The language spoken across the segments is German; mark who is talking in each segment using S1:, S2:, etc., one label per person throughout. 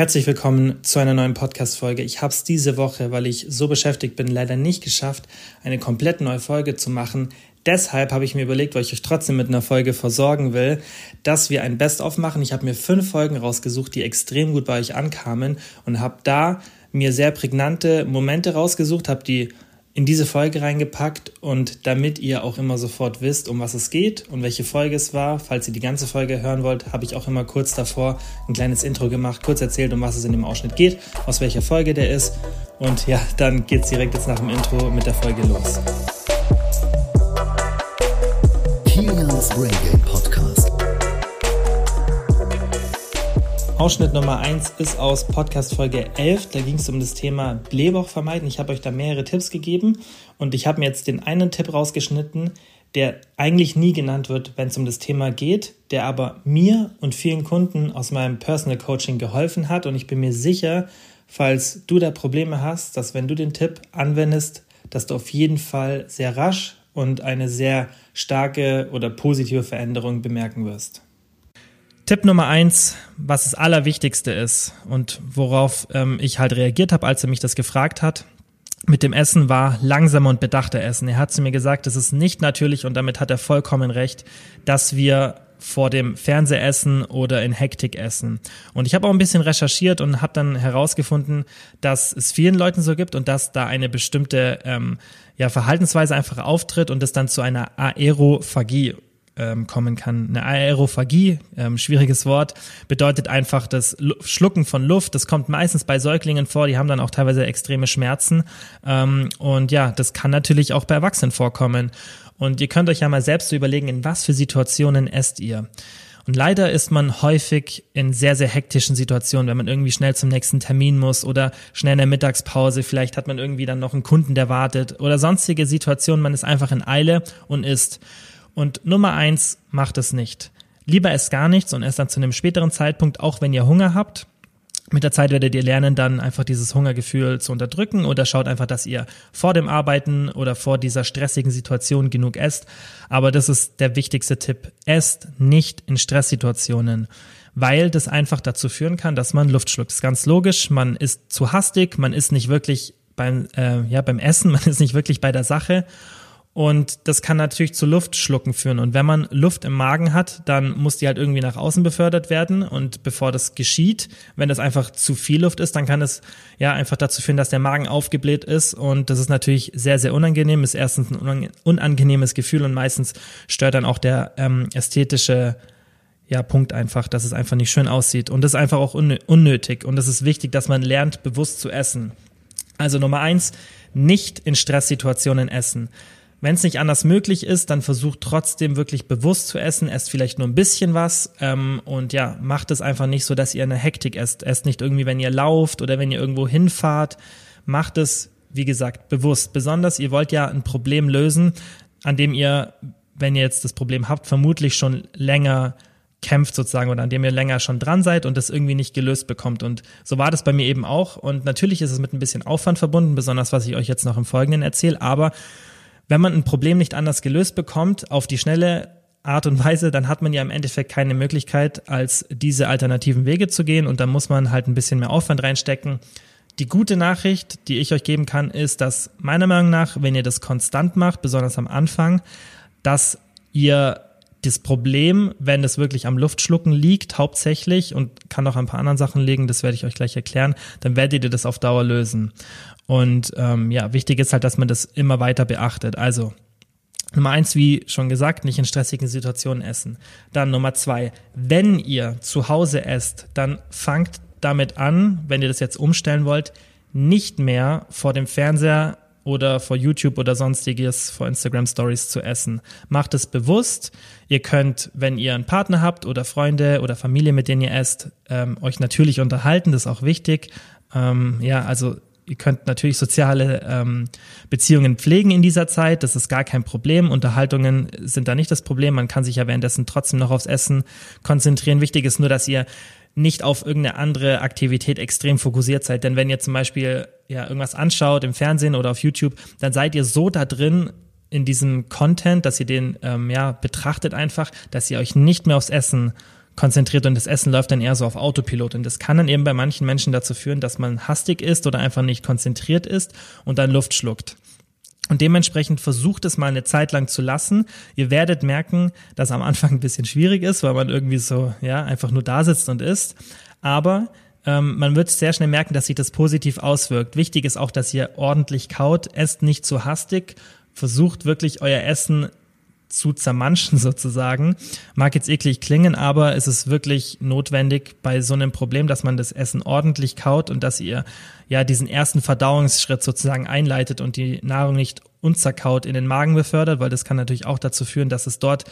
S1: Herzlich willkommen zu einer neuen Podcast-Folge. Ich habe es diese Woche, weil ich so beschäftigt bin, leider nicht geschafft, eine komplett neue Folge zu machen. Deshalb habe ich mir überlegt, weil ich euch trotzdem mit einer Folge versorgen will, dass wir ein Best-of machen. Ich habe mir fünf Folgen rausgesucht, die extrem gut bei euch ankamen und habe da mir sehr prägnante Momente rausgesucht, habe die in diese Folge reingepackt und damit ihr auch immer sofort wisst, um was es geht und welche Folge es war, falls ihr die ganze Folge hören wollt, habe ich auch immer kurz davor ein kleines Intro gemacht, kurz erzählt, um was es in dem Ausschnitt geht, aus welcher Folge der ist und ja, dann geht es direkt jetzt nach dem Intro mit der Folge los. Kilians Brain Ausschnitt Nummer 1 ist aus Podcast Folge 11. Da ging es um das Thema Blähbauch vermeiden. Ich habe euch da mehrere Tipps gegeben und ich habe mir jetzt den einen Tipp rausgeschnitten, der eigentlich nie genannt wird, wenn es um das Thema geht, der aber mir und vielen Kunden aus meinem Personal Coaching geholfen hat. Und ich bin mir sicher, falls du da Probleme hast, dass wenn du den Tipp anwendest, dass du auf jeden Fall sehr rasch und eine sehr starke oder positive Veränderung bemerken wirst. Tipp Nummer eins, was das Allerwichtigste ist und worauf ähm, ich halt reagiert habe, als er mich das gefragt hat, mit dem Essen war langsamer und bedachter Essen. Er hat zu mir gesagt, es ist nicht natürlich und damit hat er vollkommen recht, dass wir vor dem Fernseher essen oder in Hektik essen. Und ich habe auch ein bisschen recherchiert und habe dann herausgefunden, dass es vielen Leuten so gibt und dass da eine bestimmte ähm, ja, Verhaltensweise einfach auftritt und es dann zu einer Aerophagie ähm, kommen kann. Eine Aerophagie, ähm, schwieriges Wort, bedeutet einfach das Schlucken von Luft. Das kommt meistens bei Säuglingen vor, die haben dann auch teilweise extreme Schmerzen. Ähm, und ja, das kann natürlich auch bei Erwachsenen vorkommen. Und ihr könnt euch ja mal selbst so überlegen, in was für Situationen esst ihr. Und leider ist man häufig in sehr, sehr hektischen Situationen, wenn man irgendwie schnell zum nächsten Termin muss oder schnell in der Mittagspause, vielleicht hat man irgendwie dann noch einen Kunden, der wartet oder sonstige Situationen, man ist einfach in Eile und isst. Und Nummer eins, macht es nicht. Lieber esst gar nichts und esst dann zu einem späteren Zeitpunkt, auch wenn ihr Hunger habt. Mit der Zeit werdet ihr lernen, dann einfach dieses Hungergefühl zu unterdrücken oder schaut einfach, dass ihr vor dem Arbeiten oder vor dieser stressigen Situation genug esst. Aber das ist der wichtigste Tipp. Esst nicht in Stresssituationen, weil das einfach dazu führen kann, dass man Luft schluckt. Das ist ganz logisch. Man ist zu hastig, man ist nicht wirklich beim, äh, ja, beim Essen, man ist nicht wirklich bei der Sache. Und das kann natürlich zu Luftschlucken führen. Und wenn man Luft im Magen hat, dann muss die halt irgendwie nach außen befördert werden. Und bevor das geschieht, wenn das einfach zu viel Luft ist, dann kann es ja einfach dazu führen, dass der Magen aufgebläht ist. Und das ist natürlich sehr, sehr unangenehm. Ist erstens ein unangenehmes Gefühl und meistens stört dann auch der ähm, ästhetische ja, Punkt einfach, dass es einfach nicht schön aussieht. Und das ist einfach auch unnötig. Und es ist wichtig, dass man lernt, bewusst zu essen. Also Nummer eins, nicht in Stresssituationen essen. Wenn es nicht anders möglich ist, dann versucht trotzdem wirklich bewusst zu essen, esst vielleicht nur ein bisschen was ähm, und ja, macht es einfach nicht so, dass ihr eine Hektik esst. Esst nicht irgendwie, wenn ihr lauft oder wenn ihr irgendwo hinfahrt. Macht es, wie gesagt, bewusst. Besonders, ihr wollt ja ein Problem lösen, an dem ihr, wenn ihr jetzt das Problem habt, vermutlich schon länger kämpft sozusagen oder an dem ihr länger schon dran seid und das irgendwie nicht gelöst bekommt. Und so war das bei mir eben auch. Und natürlich ist es mit ein bisschen Aufwand verbunden, besonders was ich euch jetzt noch im Folgenden erzähle, aber wenn man ein Problem nicht anders gelöst bekommt, auf die schnelle Art und Weise, dann hat man ja im Endeffekt keine Möglichkeit, als diese alternativen Wege zu gehen und dann muss man halt ein bisschen mehr Aufwand reinstecken. Die gute Nachricht, die ich euch geben kann, ist, dass meiner Meinung nach, wenn ihr das konstant macht, besonders am Anfang, dass ihr das Problem, wenn es wirklich am Luftschlucken liegt, hauptsächlich und kann auch ein paar anderen Sachen liegen, das werde ich euch gleich erklären, dann werdet ihr das auf Dauer lösen. Und ähm, ja, wichtig ist halt, dass man das immer weiter beachtet. Also Nummer eins, wie schon gesagt, nicht in stressigen Situationen essen. Dann Nummer zwei, wenn ihr zu Hause esst, dann fangt damit an, wenn ihr das jetzt umstellen wollt, nicht mehr vor dem Fernseher oder vor YouTube oder sonstiges, vor Instagram Stories zu essen. Macht es bewusst. Ihr könnt, wenn ihr einen Partner habt oder Freunde oder Familie, mit denen ihr esst, ähm, euch natürlich unterhalten. Das ist auch wichtig. Ähm, ja, also ihr könnt natürlich soziale ähm, Beziehungen pflegen in dieser Zeit, das ist gar kein Problem. Unterhaltungen sind da nicht das Problem. Man kann sich ja währenddessen trotzdem noch aufs Essen konzentrieren. Wichtig ist nur, dass ihr nicht auf irgendeine andere Aktivität extrem fokussiert seid. Denn wenn ihr zum Beispiel ja irgendwas anschaut im Fernsehen oder auf YouTube, dann seid ihr so da drin in diesem Content, dass ihr den ähm, ja betrachtet einfach, dass ihr euch nicht mehr aufs Essen konzentriert und das Essen läuft dann eher so auf Autopilot. Und das kann dann eben bei manchen Menschen dazu führen, dass man hastig ist oder einfach nicht konzentriert ist und dann Luft schluckt. Und dementsprechend versucht es mal eine Zeit lang zu lassen. Ihr werdet merken, dass am Anfang ein bisschen schwierig ist, weil man irgendwie so, ja, einfach nur da sitzt und isst. Aber ähm, man wird sehr schnell merken, dass sich das positiv auswirkt. Wichtig ist auch, dass ihr ordentlich kaut, esst nicht zu hastig, versucht wirklich euer Essen zu zermanschen sozusagen. Mag jetzt eklig klingen, aber es ist wirklich notwendig bei so einem Problem, dass man das Essen ordentlich kaut und dass ihr ja diesen ersten Verdauungsschritt sozusagen einleitet und die Nahrung nicht unzerkaut in den Magen befördert, weil das kann natürlich auch dazu führen, dass es dort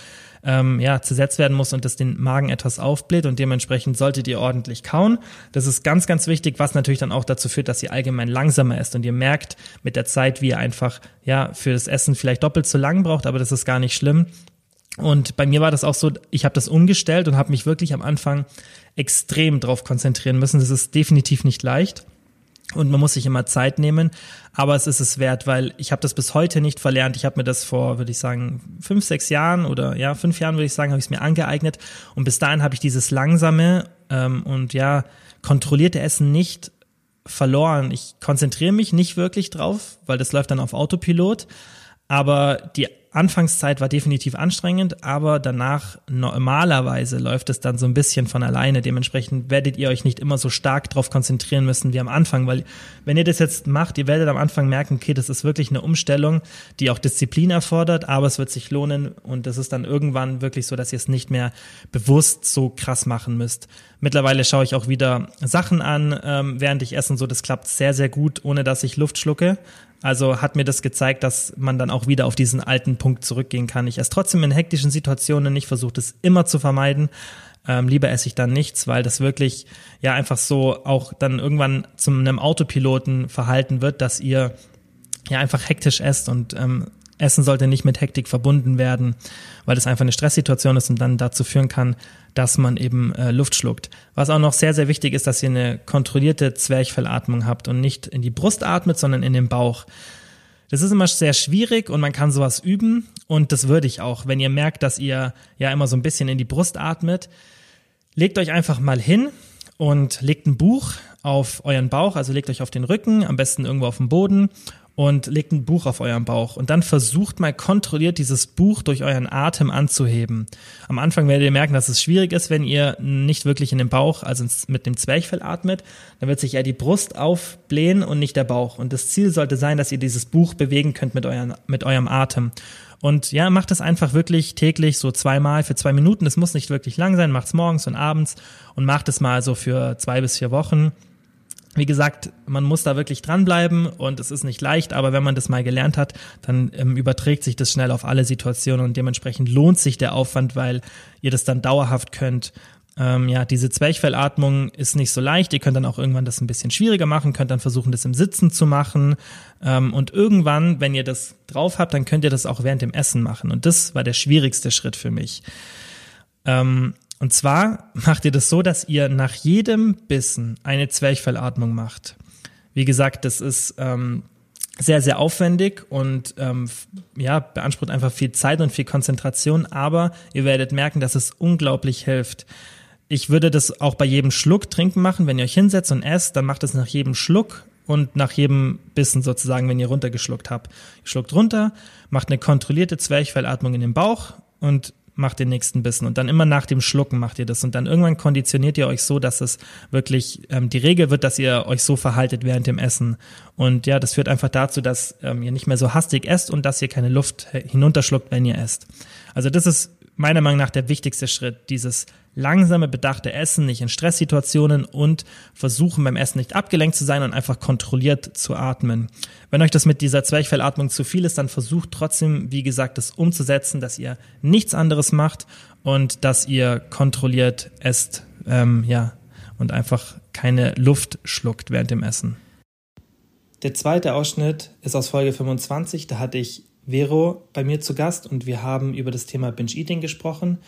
S1: ähm, ja zersetzt werden muss und das den Magen etwas aufbläht und dementsprechend solltet ihr ordentlich kauen. Das ist ganz, ganz wichtig, was natürlich dann auch dazu führt, dass ihr allgemein langsamer esst und ihr merkt mit der Zeit, wie ihr einfach ja für das Essen vielleicht doppelt so lang braucht, aber das ist gar nicht schlimm. Und bei mir war das auch so, ich habe das umgestellt und habe mich wirklich am Anfang extrem drauf konzentrieren müssen. Das ist definitiv nicht leicht. Und man muss sich immer Zeit nehmen, aber es ist es wert, weil ich habe das bis heute nicht verlernt. Ich habe mir das vor, würde ich sagen, fünf, sechs Jahren oder ja, fünf Jahren würde ich sagen, habe ich es mir angeeignet. Und bis dahin habe ich dieses langsame ähm, und ja, kontrollierte Essen nicht verloren. Ich konzentriere mich nicht wirklich drauf, weil das läuft dann auf Autopilot. Aber die Anfangszeit war definitiv anstrengend, aber danach normalerweise läuft es dann so ein bisschen von alleine. Dementsprechend werdet ihr euch nicht immer so stark darauf konzentrieren müssen wie am Anfang, weil wenn ihr das jetzt macht, ihr werdet am Anfang merken, okay, das ist wirklich eine Umstellung, die auch Disziplin erfordert, aber es wird sich lohnen und das ist dann irgendwann wirklich so, dass ihr es nicht mehr bewusst so krass machen müsst. Mittlerweile schaue ich auch wieder Sachen an, ähm, während ich esse und so. Das klappt sehr, sehr gut, ohne dass ich Luft schlucke. Also hat mir das gezeigt, dass man dann auch wieder auf diesen alten Punkt zurückgehen kann. Ich esse trotzdem in hektischen Situationen nicht, versuche das immer zu vermeiden. Ähm, lieber esse ich dann nichts, weil das wirklich ja einfach so auch dann irgendwann zu einem Autopiloten verhalten wird, dass ihr ja einfach hektisch esst und ähm, Essen sollte nicht mit Hektik verbunden werden, weil das einfach eine Stresssituation ist und dann dazu führen kann, dass man eben äh, Luft schluckt. Was auch noch sehr, sehr wichtig ist, dass ihr eine kontrollierte Zwerchfellatmung habt und nicht in die Brust atmet, sondern in den Bauch. Das ist immer sehr schwierig und man kann sowas üben und das würde ich auch. Wenn ihr merkt, dass ihr ja immer so ein bisschen in die Brust atmet, legt euch einfach mal hin und legt ein Buch auf euren Bauch, also legt euch auf den Rücken, am besten irgendwo auf dem Boden und legt ein Buch auf euren Bauch und dann versucht mal kontrolliert dieses Buch durch euren Atem anzuheben. Am Anfang werdet ihr merken, dass es schwierig ist, wenn ihr nicht wirklich in den Bauch, also mit dem Zwerchfell atmet, dann wird sich eher die Brust aufblähen und nicht der Bauch. Und das Ziel sollte sein, dass ihr dieses Buch bewegen könnt mit, euren, mit eurem Atem. Und ja, macht es einfach wirklich täglich so zweimal für zwei Minuten. Das muss nicht wirklich lang sein, macht's morgens und abends und macht es mal so für zwei bis vier Wochen wie gesagt, man muss da wirklich dranbleiben und es ist nicht leicht, aber wenn man das mal gelernt hat, dann ähm, überträgt sich das schnell auf alle Situationen und dementsprechend lohnt sich der Aufwand, weil ihr das dann dauerhaft könnt. Ähm, ja, diese Zwerchfellatmung ist nicht so leicht. Ihr könnt dann auch irgendwann das ein bisschen schwieriger machen, könnt dann versuchen, das im Sitzen zu machen. Ähm, und irgendwann, wenn ihr das drauf habt, dann könnt ihr das auch während dem Essen machen. Und das war der schwierigste Schritt für mich. Ähm, und zwar macht ihr das so, dass ihr nach jedem Bissen eine Zwerchfellatmung macht. Wie gesagt, das ist ähm, sehr, sehr aufwendig und ähm, ja, beansprucht einfach viel Zeit und viel Konzentration, aber ihr werdet merken, dass es unglaublich hilft. Ich würde das auch bei jedem Schluck trinken machen. Wenn ihr euch hinsetzt und esst, dann macht es nach jedem Schluck und nach jedem Bissen sozusagen, wenn ihr runtergeschluckt habt. Ihr schluckt runter, macht eine kontrollierte Zwerchfellatmung in den Bauch und macht den nächsten Bissen und dann immer nach dem Schlucken macht ihr das und dann irgendwann konditioniert ihr euch so, dass es wirklich ähm, die Regel wird, dass ihr euch so verhaltet während dem Essen und ja, das führt einfach dazu, dass ähm, ihr nicht mehr so hastig esst und dass ihr keine Luft hinunterschluckt, wenn ihr esst. Also das ist meiner Meinung nach der wichtigste Schritt, dieses langsame, bedachte Essen, nicht in Stresssituationen und versuchen beim Essen nicht abgelenkt zu sein und einfach kontrolliert zu atmen. Wenn euch das mit dieser Zwerchfellatmung zu viel ist, dann versucht trotzdem, wie gesagt, das umzusetzen, dass ihr nichts anderes macht und dass ihr kontrolliert esst, ähm, ja, und einfach keine Luft schluckt während dem Essen. Der zweite Ausschnitt ist aus Folge 25. Da hatte ich Vero bei mir zu Gast und wir haben über das Thema Binge Eating gesprochen.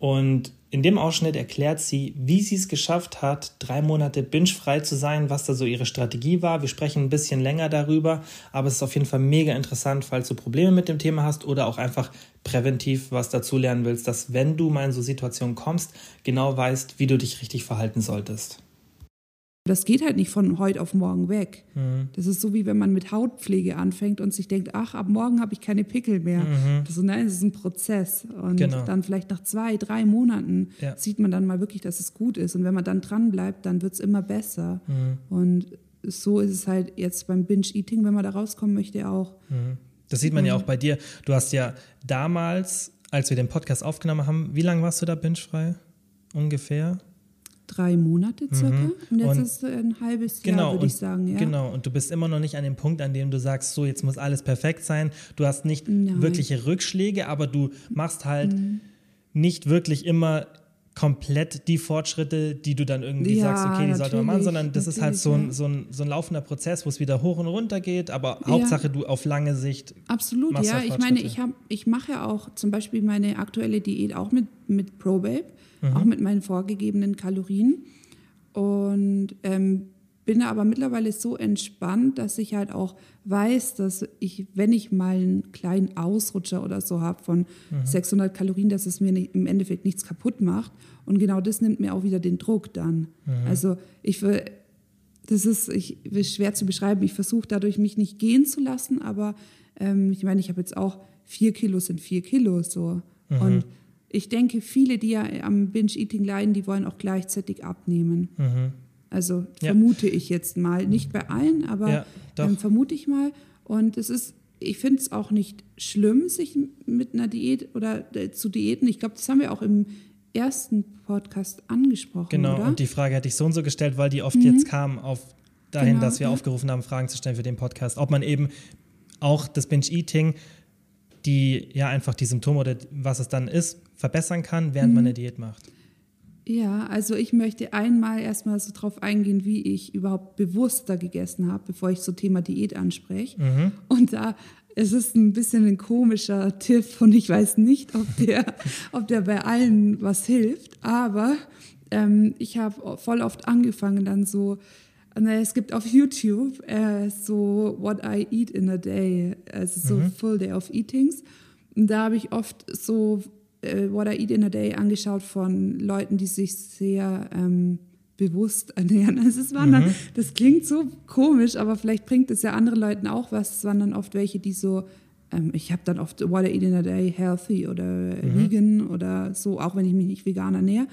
S1: Und in dem Ausschnitt erklärt sie, wie sie es geschafft hat, drei Monate binge-frei zu sein, was da so ihre Strategie war. Wir sprechen ein bisschen länger darüber, aber es ist auf jeden Fall mega interessant, falls du Probleme mit dem Thema hast oder auch einfach präventiv was dazu lernen willst, dass wenn du mal in so Situationen kommst, genau weißt, wie du dich richtig verhalten solltest.
S2: Das geht halt nicht von heute auf morgen weg. Mhm. Das ist so wie wenn man mit Hautpflege anfängt und sich denkt, ach, ab morgen habe ich keine Pickel mehr. Mhm. Das ist, nein, es ist ein Prozess. Und genau. dann vielleicht nach zwei, drei Monaten ja. sieht man dann mal wirklich, dass es gut ist. Und wenn man dann dran bleibt, dann wird es immer besser. Mhm. Und so ist es halt jetzt beim Binge-Eating, wenn man da rauskommen möchte, auch.
S1: Mhm. Das sieht man ja auch bei dir. Du hast ja damals, als wir den Podcast aufgenommen haben, wie lange warst du da binge-frei? Ungefähr?
S2: Drei Monate circa. Mhm. Und jetzt und ist ein halbes Jahr, genau, würde ich sagen. Ja.
S1: Genau, und du bist immer noch nicht an dem Punkt, an dem du sagst, so, jetzt muss alles perfekt sein. Du hast nicht Nein. wirkliche Rückschläge, aber du machst halt mhm. nicht wirklich immer komplett die Fortschritte, die du dann irgendwie ja, sagst, okay, die sollte man machen, sondern das ist halt so ein, so, ein, so ein laufender Prozess, wo es wieder hoch und runter geht, aber Hauptsache du auf lange Sicht.
S2: Absolut, ja. Ich meine, ich, ich mache ja auch zum Beispiel meine aktuelle Diät auch mit, mit ProBabe mhm. auch mit meinen vorgegebenen Kalorien. Und ähm, bin aber mittlerweile so entspannt, dass ich halt auch weiß, dass ich, wenn ich mal einen kleinen Ausrutscher oder so habe von mhm. 600 Kalorien, dass es mir nicht, im Endeffekt nichts kaputt macht. Und genau das nimmt mir auch wieder den Druck dann. Mhm. Also ich will, das ist, ich, ist schwer zu beschreiben. Ich versuche dadurch mich nicht gehen zu lassen, aber ähm, ich meine, ich habe jetzt auch vier Kilo sind vier Kilo so. Mhm. Und ich denke, viele, die ja am Binge-Eating leiden, die wollen auch gleichzeitig abnehmen. Mhm. Also vermute ja. ich jetzt mal. Nicht bei allen, aber ja, ähm, vermute ich mal. Und es ist, ich finde es auch nicht schlimm, sich mit einer Diät oder äh, zu diäten. Ich glaube, das haben wir auch im ersten Podcast angesprochen.
S1: Genau,
S2: oder?
S1: und die Frage hätte ich so und so gestellt, weil die oft mhm. jetzt kam auf dahin, genau, dass wir ja. aufgerufen haben, Fragen zu stellen für den Podcast. Ob man eben auch das Binge-Eating die ja einfach die Symptome oder was es dann ist, verbessern kann, während mhm. man eine Diät macht?
S2: Ja, also ich möchte einmal erstmal so drauf eingehen, wie ich überhaupt bewusster gegessen habe, bevor ich so Thema Diät anspreche. Mhm. Und da es ist ein bisschen ein komischer Tipp und ich weiß nicht, ob der, ob der bei allen was hilft. Aber ähm, ich habe voll oft angefangen, dann so es gibt auf YouTube äh, so What I Eat in a Day, also so mhm. Full Day of Eatings. Und da habe ich oft so äh, What I Eat in a Day angeschaut von Leuten, die sich sehr ähm, bewusst ernähren. Also es waren mhm. dann, das klingt so komisch, aber vielleicht bringt es ja anderen Leuten auch was. Es waren dann oft welche, die so, ähm, ich habe dann oft What I Eat in a Day healthy oder mhm. vegan oder so, auch wenn ich mich nicht vegan ernähre.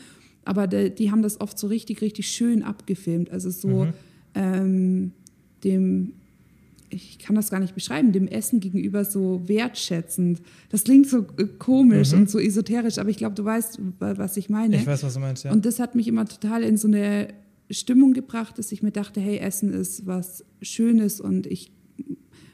S2: Aber die, die haben das oft so richtig, richtig schön abgefilmt. Also so mhm ähm, dem, ich kann das gar nicht beschreiben, dem Essen gegenüber so wertschätzend. Das klingt so äh, komisch mhm. und so esoterisch, aber ich glaube, du weißt, was ich meine.
S1: Ich weiß, was du meinst, ja.
S2: Und das hat mich immer total in so eine Stimmung gebracht, dass ich mir dachte, hey, Essen ist was Schönes und ich,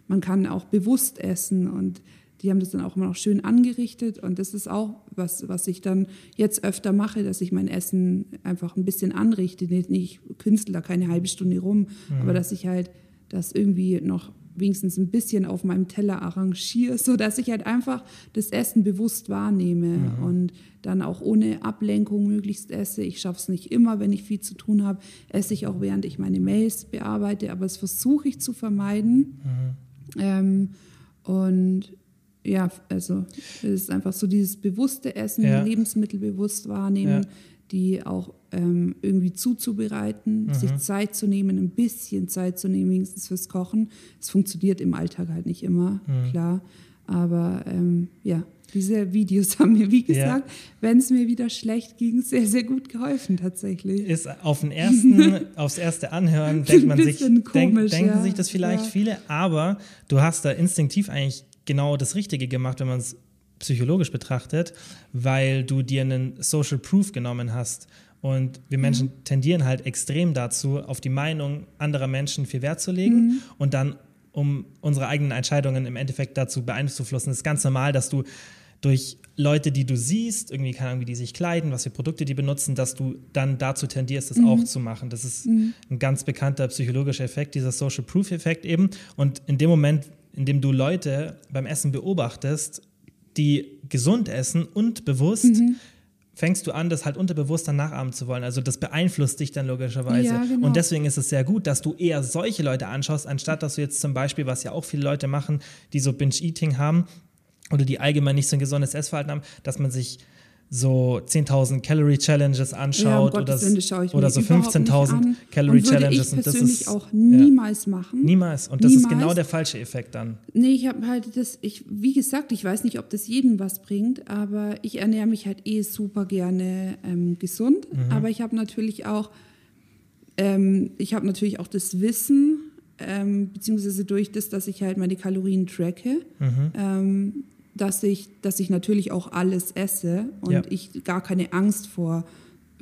S2: man kann auch bewusst essen und die haben das dann auch immer noch schön angerichtet und das ist auch was, was ich dann jetzt öfter mache, dass ich mein Essen einfach ein bisschen anrichte. Nicht, ich künstler keine halbe Stunde rum, mhm. aber dass ich halt das irgendwie noch wenigstens ein bisschen auf meinem Teller arrangiere, sodass ich halt einfach das Essen bewusst wahrnehme mhm. und dann auch ohne Ablenkung möglichst esse. Ich schaffe es nicht immer, wenn ich viel zu tun habe, esse ich auch während ich meine Mails bearbeite, aber das versuche ich zu vermeiden. Mhm. Ähm, und ja, also es ist einfach so dieses bewusste Essen, ja. Lebensmittel bewusst wahrnehmen, ja. die auch ähm, irgendwie zuzubereiten, mhm. sich Zeit zu nehmen, ein bisschen Zeit zu nehmen, wenigstens fürs Kochen. Es funktioniert im Alltag halt nicht immer, mhm. klar. Aber ähm, ja, diese Videos haben mir, wie gesagt, ja. wenn es mir wieder schlecht ging, sehr, sehr gut geholfen tatsächlich.
S1: Ist auf den ersten, aufs erste Anhören denkt man sich, komisch, denk, denken ja. sich das vielleicht ja. viele, aber du hast da instinktiv eigentlich genau das Richtige gemacht, wenn man es psychologisch betrachtet, weil du dir einen Social Proof genommen hast. Und wir Menschen mhm. tendieren halt extrem dazu, auf die Meinung anderer Menschen viel Wert zu legen mhm. und dann, um unsere eigenen Entscheidungen im Endeffekt dazu beeinflussen. Es ist ganz normal, dass du durch Leute, die du siehst, irgendwie keine Ahnung, wie die sich kleiden, was für Produkte die benutzen, dass du dann dazu tendierst, das mhm. auch zu machen. Das ist mhm. ein ganz bekannter psychologischer Effekt, dieser Social Proof Effekt eben. Und in dem Moment, indem du Leute beim Essen beobachtest, die gesund essen und bewusst, mhm. fängst du an, das halt unterbewusst dann nachahmen zu wollen. Also das beeinflusst dich dann logischerweise. Ja, genau. Und deswegen ist es sehr gut, dass du eher solche Leute anschaust, anstatt dass du jetzt zum Beispiel, was ja auch viele Leute machen, die so Binge-Eating haben oder die allgemein nicht so ein gesundes Essverhalten haben, dass man sich so 10.000 Calorie Challenges anschaut ja, um oder, oder so 15.000 Calorie und Challenges.
S2: Persönlich das ist, auch niemals ja, machen.
S1: Niemals. Und das niemals. ist genau der falsche Effekt dann.
S2: Nee, ich habe halt das, ich, wie gesagt, ich weiß nicht, ob das jedem was bringt, aber ich ernähre mich halt eh super gerne ähm, gesund. Mhm. Aber ich habe natürlich auch, ähm, ich habe natürlich auch das Wissen, ähm, beziehungsweise durch das, dass ich halt meine Kalorien tracke, mhm. ähm, dass ich, dass ich natürlich auch alles esse und ja. ich gar keine Angst vor,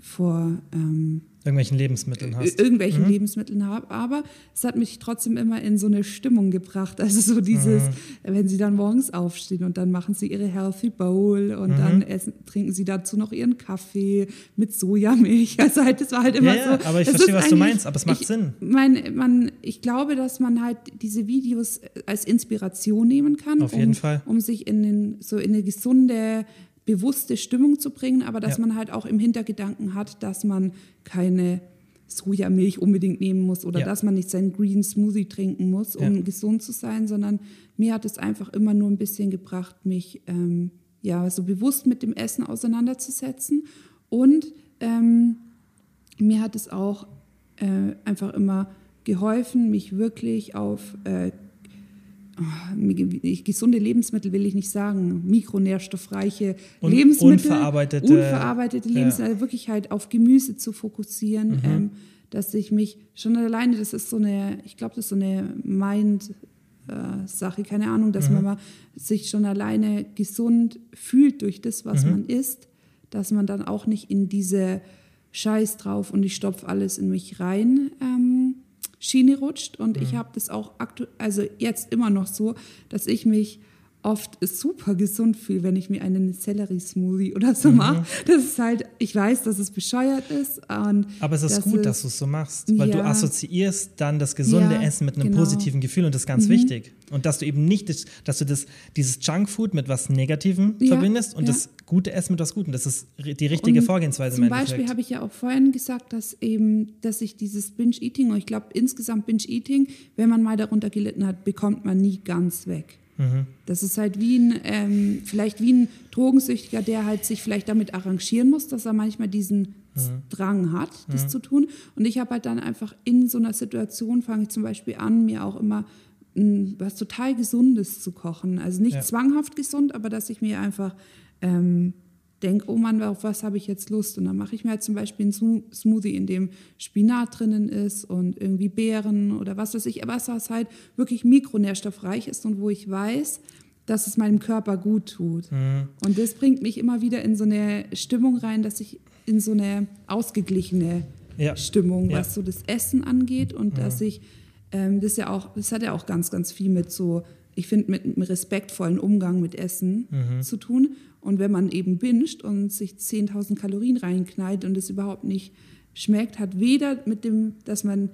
S2: vor ähm,
S1: irgendwelchen Lebensmitteln hast.
S2: Irgendwelchen mhm. Lebensmitteln habe. Aber es hat mich trotzdem immer in so eine Stimmung gebracht. Also so dieses, mhm. wenn sie dann morgens aufstehen und dann machen sie ihre Healthy Bowl und mhm. dann essen, trinken sie dazu noch ihren Kaffee mit Sojamilch. Also halt, das war halt immer ja,
S1: so. aber ich verstehe, was du meinst, aber es macht
S2: ich,
S1: Sinn.
S2: Mein, man, ich glaube, dass man halt diese Videos als Inspiration nehmen kann.
S1: Auf jeden
S2: um,
S1: Fall.
S2: Um sich in den, so in eine gesunde bewusste Stimmung zu bringen, aber dass ja. man halt auch im Hintergedanken hat, dass man keine Sojamilch unbedingt nehmen muss oder ja. dass man nicht seinen Green Smoothie trinken muss, um ja. gesund zu sein, sondern mir hat es einfach immer nur ein bisschen gebracht, mich ähm, ja so bewusst mit dem Essen auseinanderzusetzen und ähm, mir hat es auch äh, einfach immer geholfen, mich wirklich auf äh, gesunde Lebensmittel will ich nicht sagen, mikronährstoffreiche
S1: Un
S2: Lebensmittel,
S1: unverarbeitete,
S2: unverarbeitete Lebensmittel, ja. Also wirklich halt auf Gemüse zu fokussieren, mhm. ähm, dass ich mich schon alleine, das ist so eine, ich glaube, das ist so eine Mind äh, Sache, keine Ahnung, dass mhm. man mal sich schon alleine gesund fühlt durch das, was mhm. man isst, dass man dann auch nicht in diese Scheiß drauf und ich stopfe alles in mich rein ähm, Schiene rutscht. Und mhm. ich habe das auch aktuell, also jetzt immer noch so, dass ich mich oft super gesund fühle, wenn ich mir einen Sellerie-Smoothie oder so mhm. mache. Das ist halt, ich weiß, dass es bescheuert ist.
S1: Aber es ist gut, ist, dass du es so machst, weil ja, du assoziierst dann das gesunde ja, Essen mit einem genau. positiven Gefühl und das ist ganz mhm. wichtig. Und dass du eben nicht, dass du das, dieses Junkfood mit was Negativem ja, verbindest und das gute Essen mit was Gutem. Das ist die richtige und Vorgehensweise.
S2: Zum Beispiel habe ich ja auch vorhin gesagt, dass eben, dass ich dieses Binge-Eating, und ich glaube insgesamt Binge-Eating, wenn man mal darunter gelitten hat, bekommt man nie ganz weg. Mhm. Das ist halt wie ein, ähm, vielleicht wie ein Drogensüchtiger, der halt sich vielleicht damit arrangieren muss, dass er manchmal diesen mhm. Drang hat, das mhm. zu tun. Und ich habe halt dann einfach in so einer Situation, fange ich zum Beispiel an, mir auch immer was total Gesundes zu kochen. Also nicht ja. zwanghaft gesund, aber dass ich mir einfach ähm, denke, oh Mann, auf was habe ich jetzt Lust? Und dann mache ich mir halt zum Beispiel einen Smoothie, in dem Spinat drinnen ist und irgendwie Beeren oder was weiß ich, was halt wirklich mikronährstoffreich ist und wo ich weiß, dass es meinem Körper gut tut. Mhm. Und das bringt mich immer wieder in so eine Stimmung rein, dass ich in so eine ausgeglichene ja. Stimmung, ja. was so das Essen angeht und mhm. dass ich ähm, das ja auch, das hat ja auch ganz, ganz viel mit so, ich finde, mit einem respektvollen Umgang mit Essen mhm. zu tun. Und wenn man eben binscht und sich 10.000 Kalorien reinknallt und es überhaupt nicht schmeckt, hat weder mit dem, dass man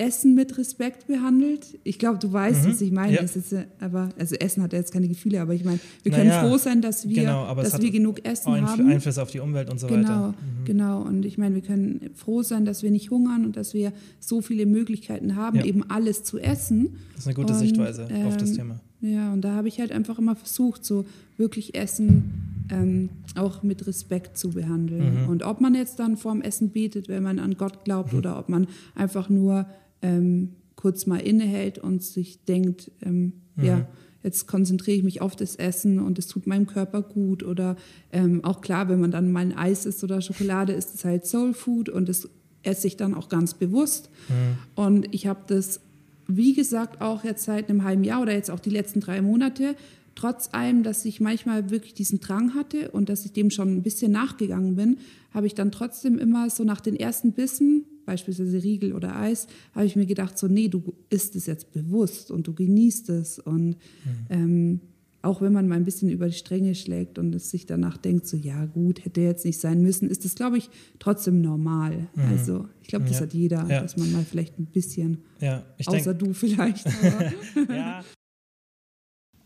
S2: Essen mit Respekt behandelt. Ich glaube, du weißt, mhm. was ich meine. Ja. Ist, aber, also Essen hat jetzt keine Gefühle, aber ich meine, wir können naja, froh sein, dass wir, genau, dass wir genug Essen
S1: Einfl
S2: haben.
S1: Einfluss auf die Umwelt und so
S2: genau,
S1: weiter.
S2: Mhm. Genau, und ich meine, wir können froh sein, dass wir nicht hungern und dass wir so viele Möglichkeiten haben, ja. eben alles zu essen.
S1: Das ist eine gute
S2: und,
S1: Sichtweise ähm, auf das
S2: ähm,
S1: Thema.
S2: Ja, und da habe ich halt einfach immer versucht, so wirklich Essen ähm, auch mit Respekt zu behandeln. Mhm. Und ob man jetzt dann vorm Essen betet, wenn man an Gott glaubt, mhm. oder ob man einfach nur ähm, kurz mal innehält und sich denkt, ähm, mhm. ja, jetzt konzentriere ich mich auf das Essen und es tut meinem Körper gut. Oder ähm, auch klar, wenn man dann mal ein Eis isst oder Schokolade, ist es halt Soul Food und das esse ich dann auch ganz bewusst. Mhm. Und ich habe das, wie gesagt, auch jetzt seit einem halben Jahr oder jetzt auch die letzten drei Monate, trotz allem, dass ich manchmal wirklich diesen Drang hatte und dass ich dem schon ein bisschen nachgegangen bin, habe ich dann trotzdem immer so nach den ersten Bissen beispielsweise Riegel oder Eis, habe ich mir gedacht, so, nee, du isst es jetzt bewusst und du genießt es. Und mhm. ähm, auch wenn man mal ein bisschen über die Stränge schlägt und es sich danach denkt, so, ja, gut, hätte jetzt nicht sein müssen, ist das, glaube ich, trotzdem normal. Mhm. Also, ich glaube, das ja. hat jeder, ja. dass man mal vielleicht ein bisschen,
S1: ja,
S2: außer du vielleicht.
S1: ja.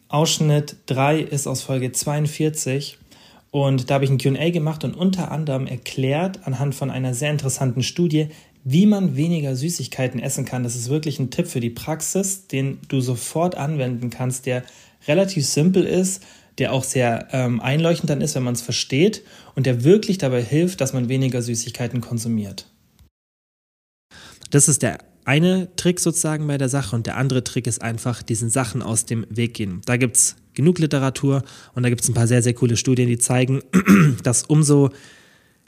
S1: Ausschnitt 3 ist aus Folge 42 Und da habe ich ein QA gemacht und unter anderem erklärt anhand von einer sehr interessanten Studie, wie man weniger Süßigkeiten essen kann. Das ist wirklich ein Tipp für die Praxis, den du sofort anwenden kannst, der relativ simpel ist, der auch sehr ähm, einleuchtend dann ist, wenn man es versteht und der wirklich dabei hilft, dass man weniger Süßigkeiten konsumiert. Das ist der eine Trick sozusagen bei der Sache und der andere Trick ist einfach diesen Sachen aus dem Weg gehen. Da gibt es genug Literatur und da gibt es ein paar sehr, sehr coole Studien, die zeigen, dass umso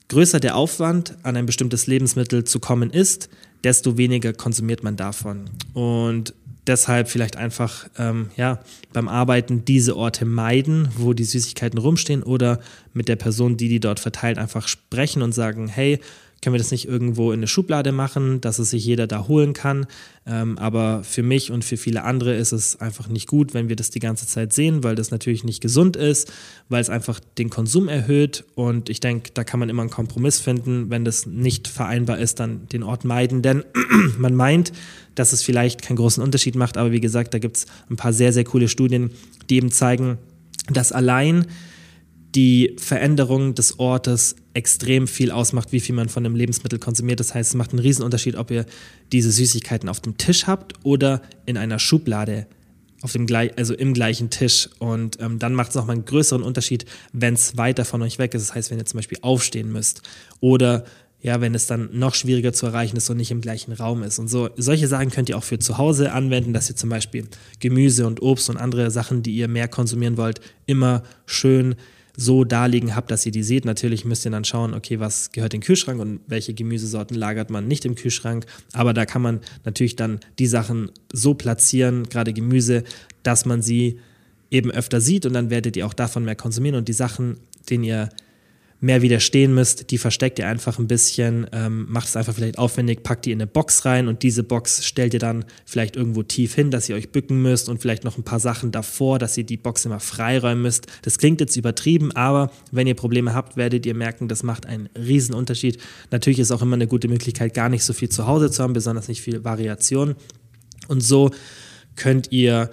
S1: größer der Aufwand, an ein bestimmtes Lebensmittel zu kommen ist, desto weniger konsumiert man davon. Und deshalb vielleicht einfach ähm, ja, beim Arbeiten diese Orte meiden, wo die Süßigkeiten rumstehen oder mit der Person, die die dort verteilt, einfach sprechen und sagen, hey, können wir das nicht irgendwo in eine Schublade machen, dass es sich jeder da holen kann. Ähm, aber für mich und für viele andere ist es einfach nicht gut, wenn wir das die ganze Zeit sehen, weil das natürlich nicht gesund ist, weil es einfach den Konsum erhöht. Und ich denke, da kann man immer einen Kompromiss finden. Wenn das nicht vereinbar ist, dann den Ort meiden. Denn man meint, dass es vielleicht keinen großen Unterschied macht. Aber wie gesagt, da gibt es ein paar sehr, sehr coole Studien, die eben zeigen, dass allein die Veränderung des Ortes extrem viel ausmacht, wie viel man von einem Lebensmittel konsumiert. Das heißt, es macht einen Riesenunterschied, ob ihr diese Süßigkeiten auf dem Tisch habt oder in einer Schublade auf dem also im gleichen Tisch. Und ähm, dann macht es nochmal einen größeren Unterschied, wenn es weiter von euch weg ist. Das heißt, wenn ihr zum Beispiel aufstehen müsst oder ja, wenn es dann noch schwieriger zu erreichen ist und nicht im gleichen Raum ist. Und so, solche Sachen könnt ihr auch für zu Hause anwenden, dass ihr zum Beispiel Gemüse und Obst und andere Sachen, die ihr mehr konsumieren wollt, immer schön so darlegen habt, dass ihr die seht. Natürlich müsst ihr dann schauen, okay, was gehört in den Kühlschrank und welche Gemüsesorten lagert man nicht im Kühlschrank. Aber da kann man natürlich dann die Sachen so platzieren, gerade Gemüse, dass man sie eben öfter sieht und dann werdet ihr auch davon mehr konsumieren und die Sachen, denen ihr mehr widerstehen müsst, die versteckt ihr einfach ein bisschen, ähm, macht es einfach vielleicht aufwendig, packt die in eine Box rein und diese Box stellt ihr dann vielleicht irgendwo tief hin, dass ihr euch bücken müsst und vielleicht noch ein paar Sachen davor, dass ihr die Box immer freiräumen müsst. Das klingt jetzt übertrieben, aber wenn ihr Probleme habt, werdet ihr merken, das macht einen riesen Unterschied. Natürlich ist auch immer eine gute Möglichkeit, gar nicht so viel zu Hause zu haben, besonders nicht viel Variation. Und so könnt ihr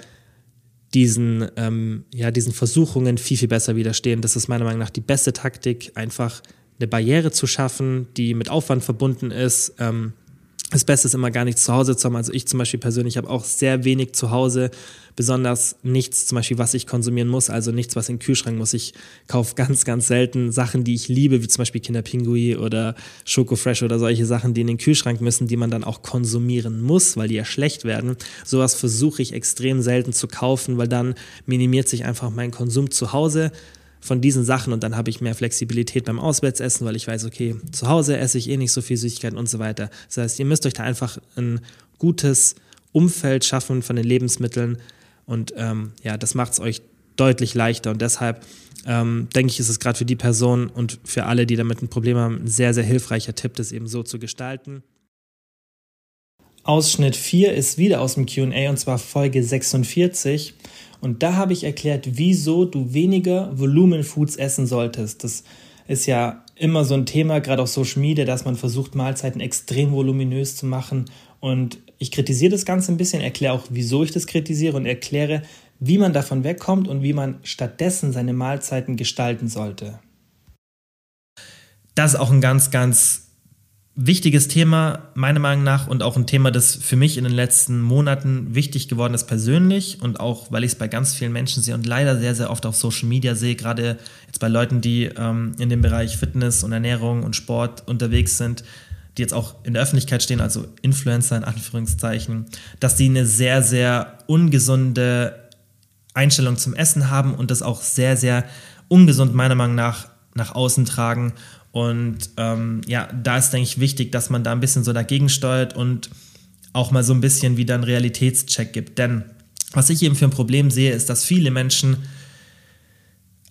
S1: diesen, ähm, ja, diesen Versuchungen viel, viel besser widerstehen. Das ist meiner Meinung nach die beste Taktik, einfach eine Barriere zu schaffen, die mit Aufwand verbunden ist. Ähm, das Beste ist immer gar nichts zu Hause zu haben. Also ich zum Beispiel persönlich habe auch sehr wenig zu Hause, besonders nichts zum Beispiel, was ich konsumieren muss, also nichts, was in den Kühlschrank muss. Ich kaufe ganz, ganz selten Sachen, die ich liebe, wie zum Beispiel Kinderpingui oder Schoko Fresh oder solche Sachen, die in den Kühlschrank müssen, die man dann auch konsumieren muss, weil die ja schlecht werden. Sowas versuche ich extrem selten zu kaufen, weil dann minimiert sich einfach mein Konsum zu Hause von diesen Sachen und dann habe ich mehr Flexibilität beim Auswärtsessen, weil ich weiß, okay, zu Hause esse ich eh nicht so viel Süßigkeiten und so weiter. Das heißt, ihr müsst euch da einfach ein gutes Umfeld schaffen von den Lebensmitteln und ähm, ja, das macht es euch deutlich leichter und deshalb ähm, denke ich, ist es gerade für die Person und für alle, die damit ein Problem haben, ein sehr, sehr hilfreicher Tipp, das eben so zu gestalten. Ausschnitt 4 ist wieder aus dem QA und zwar Folge 46. Und da habe ich erklärt, wieso du weniger Volumenfoods essen solltest. Das ist ja immer so ein Thema, gerade auf Social Media, dass man versucht, Mahlzeiten extrem voluminös zu machen. Und ich kritisiere das Ganze ein bisschen, erkläre auch, wieso ich das kritisiere und erkläre, wie man davon wegkommt und wie man stattdessen seine Mahlzeiten gestalten sollte. Das ist auch ein ganz, ganz wichtiges Thema, meiner Meinung nach, und auch ein Thema, das für mich in den letzten Monaten wichtig geworden ist persönlich und auch, weil ich es bei ganz vielen Menschen sehe und leider sehr, sehr oft auf Social Media sehe, gerade jetzt bei Leuten, die ähm, in dem Bereich Fitness und Ernährung und Sport unterwegs sind, die jetzt auch in der Öffentlichkeit stehen, also Influencer in Anführungszeichen, dass die eine sehr, sehr ungesunde Einstellung zum Essen haben und das auch sehr, sehr ungesund meiner Meinung nach nach außen tragen und ähm, ja, da ist, denke ich, wichtig, dass man da ein bisschen so dagegen steuert und auch mal so ein bisschen wieder einen Realitätscheck gibt. Denn was ich eben für ein Problem sehe, ist, dass viele Menschen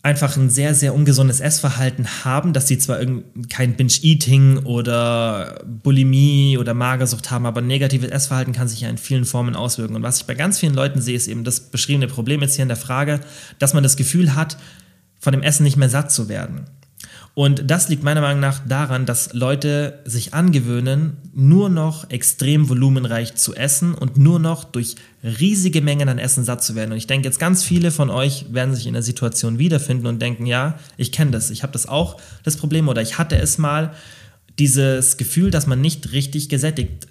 S1: einfach ein sehr, sehr ungesundes Essverhalten haben, dass sie zwar kein Binge-Eating oder Bulimie oder Magersucht haben, aber negatives Essverhalten kann sich ja in vielen Formen auswirken. Und was ich bei ganz vielen Leuten sehe, ist eben das beschriebene Problem jetzt hier in der Frage, dass man das Gefühl hat, von dem Essen nicht mehr satt zu werden. Und das liegt meiner Meinung nach daran, dass Leute sich angewöhnen, nur noch extrem volumenreich zu essen und nur noch durch riesige Mengen an Essen satt zu werden. Und ich denke, jetzt ganz viele von euch werden sich in der Situation wiederfinden und denken, ja, ich kenne das, ich habe das auch, das Problem, oder ich hatte es mal, dieses Gefühl, dass man nicht richtig gesättigt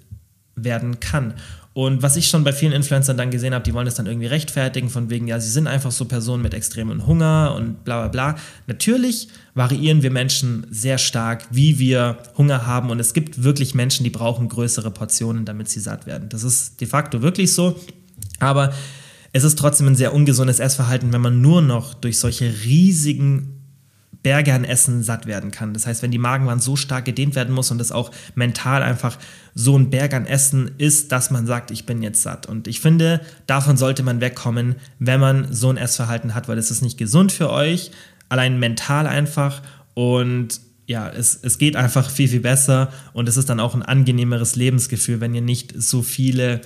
S1: werden kann. Und was ich schon bei vielen Influencern dann gesehen habe, die wollen das dann irgendwie rechtfertigen, von wegen, ja, sie sind einfach so Personen mit extremem Hunger und bla bla bla. Natürlich variieren wir Menschen sehr stark, wie wir Hunger haben. Und es gibt wirklich Menschen, die brauchen größere Portionen, damit sie satt werden. Das ist de facto wirklich so. Aber es ist trotzdem ein sehr ungesundes Essverhalten, wenn man nur noch durch solche riesigen Berge an Essen satt werden kann. Das heißt, wenn die Magenwand so stark gedehnt werden muss und es auch mental einfach so ein Berg an Essen ist, dass man sagt, ich bin jetzt satt. Und ich finde, davon sollte man wegkommen, wenn man so ein Essverhalten hat, weil es ist nicht gesund für euch, allein mental einfach und ja, es, es geht einfach viel, viel besser und es ist dann auch ein angenehmeres Lebensgefühl, wenn ihr nicht so viele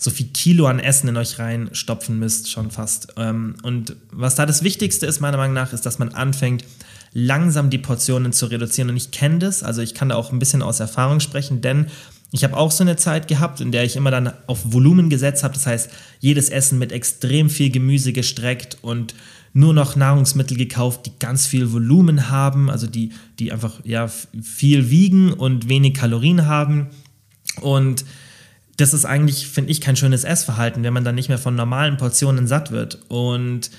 S1: so viel Kilo an Essen in euch reinstopfen müsst, schon fast. Ähm, und was da das Wichtigste ist, meiner Meinung nach, ist, dass man anfängt, langsam die Portionen zu reduzieren. Und ich kenne das, also ich kann da auch ein bisschen aus Erfahrung sprechen, denn ich habe auch so eine Zeit gehabt, in der ich immer dann auf Volumen gesetzt habe. Das heißt, jedes Essen mit extrem viel Gemüse gestreckt und nur noch Nahrungsmittel gekauft, die ganz viel Volumen haben, also die, die einfach ja, viel wiegen und wenig Kalorien haben. Und das ist eigentlich, finde ich, kein schönes Essverhalten, wenn man dann nicht mehr von normalen Portionen satt wird. Und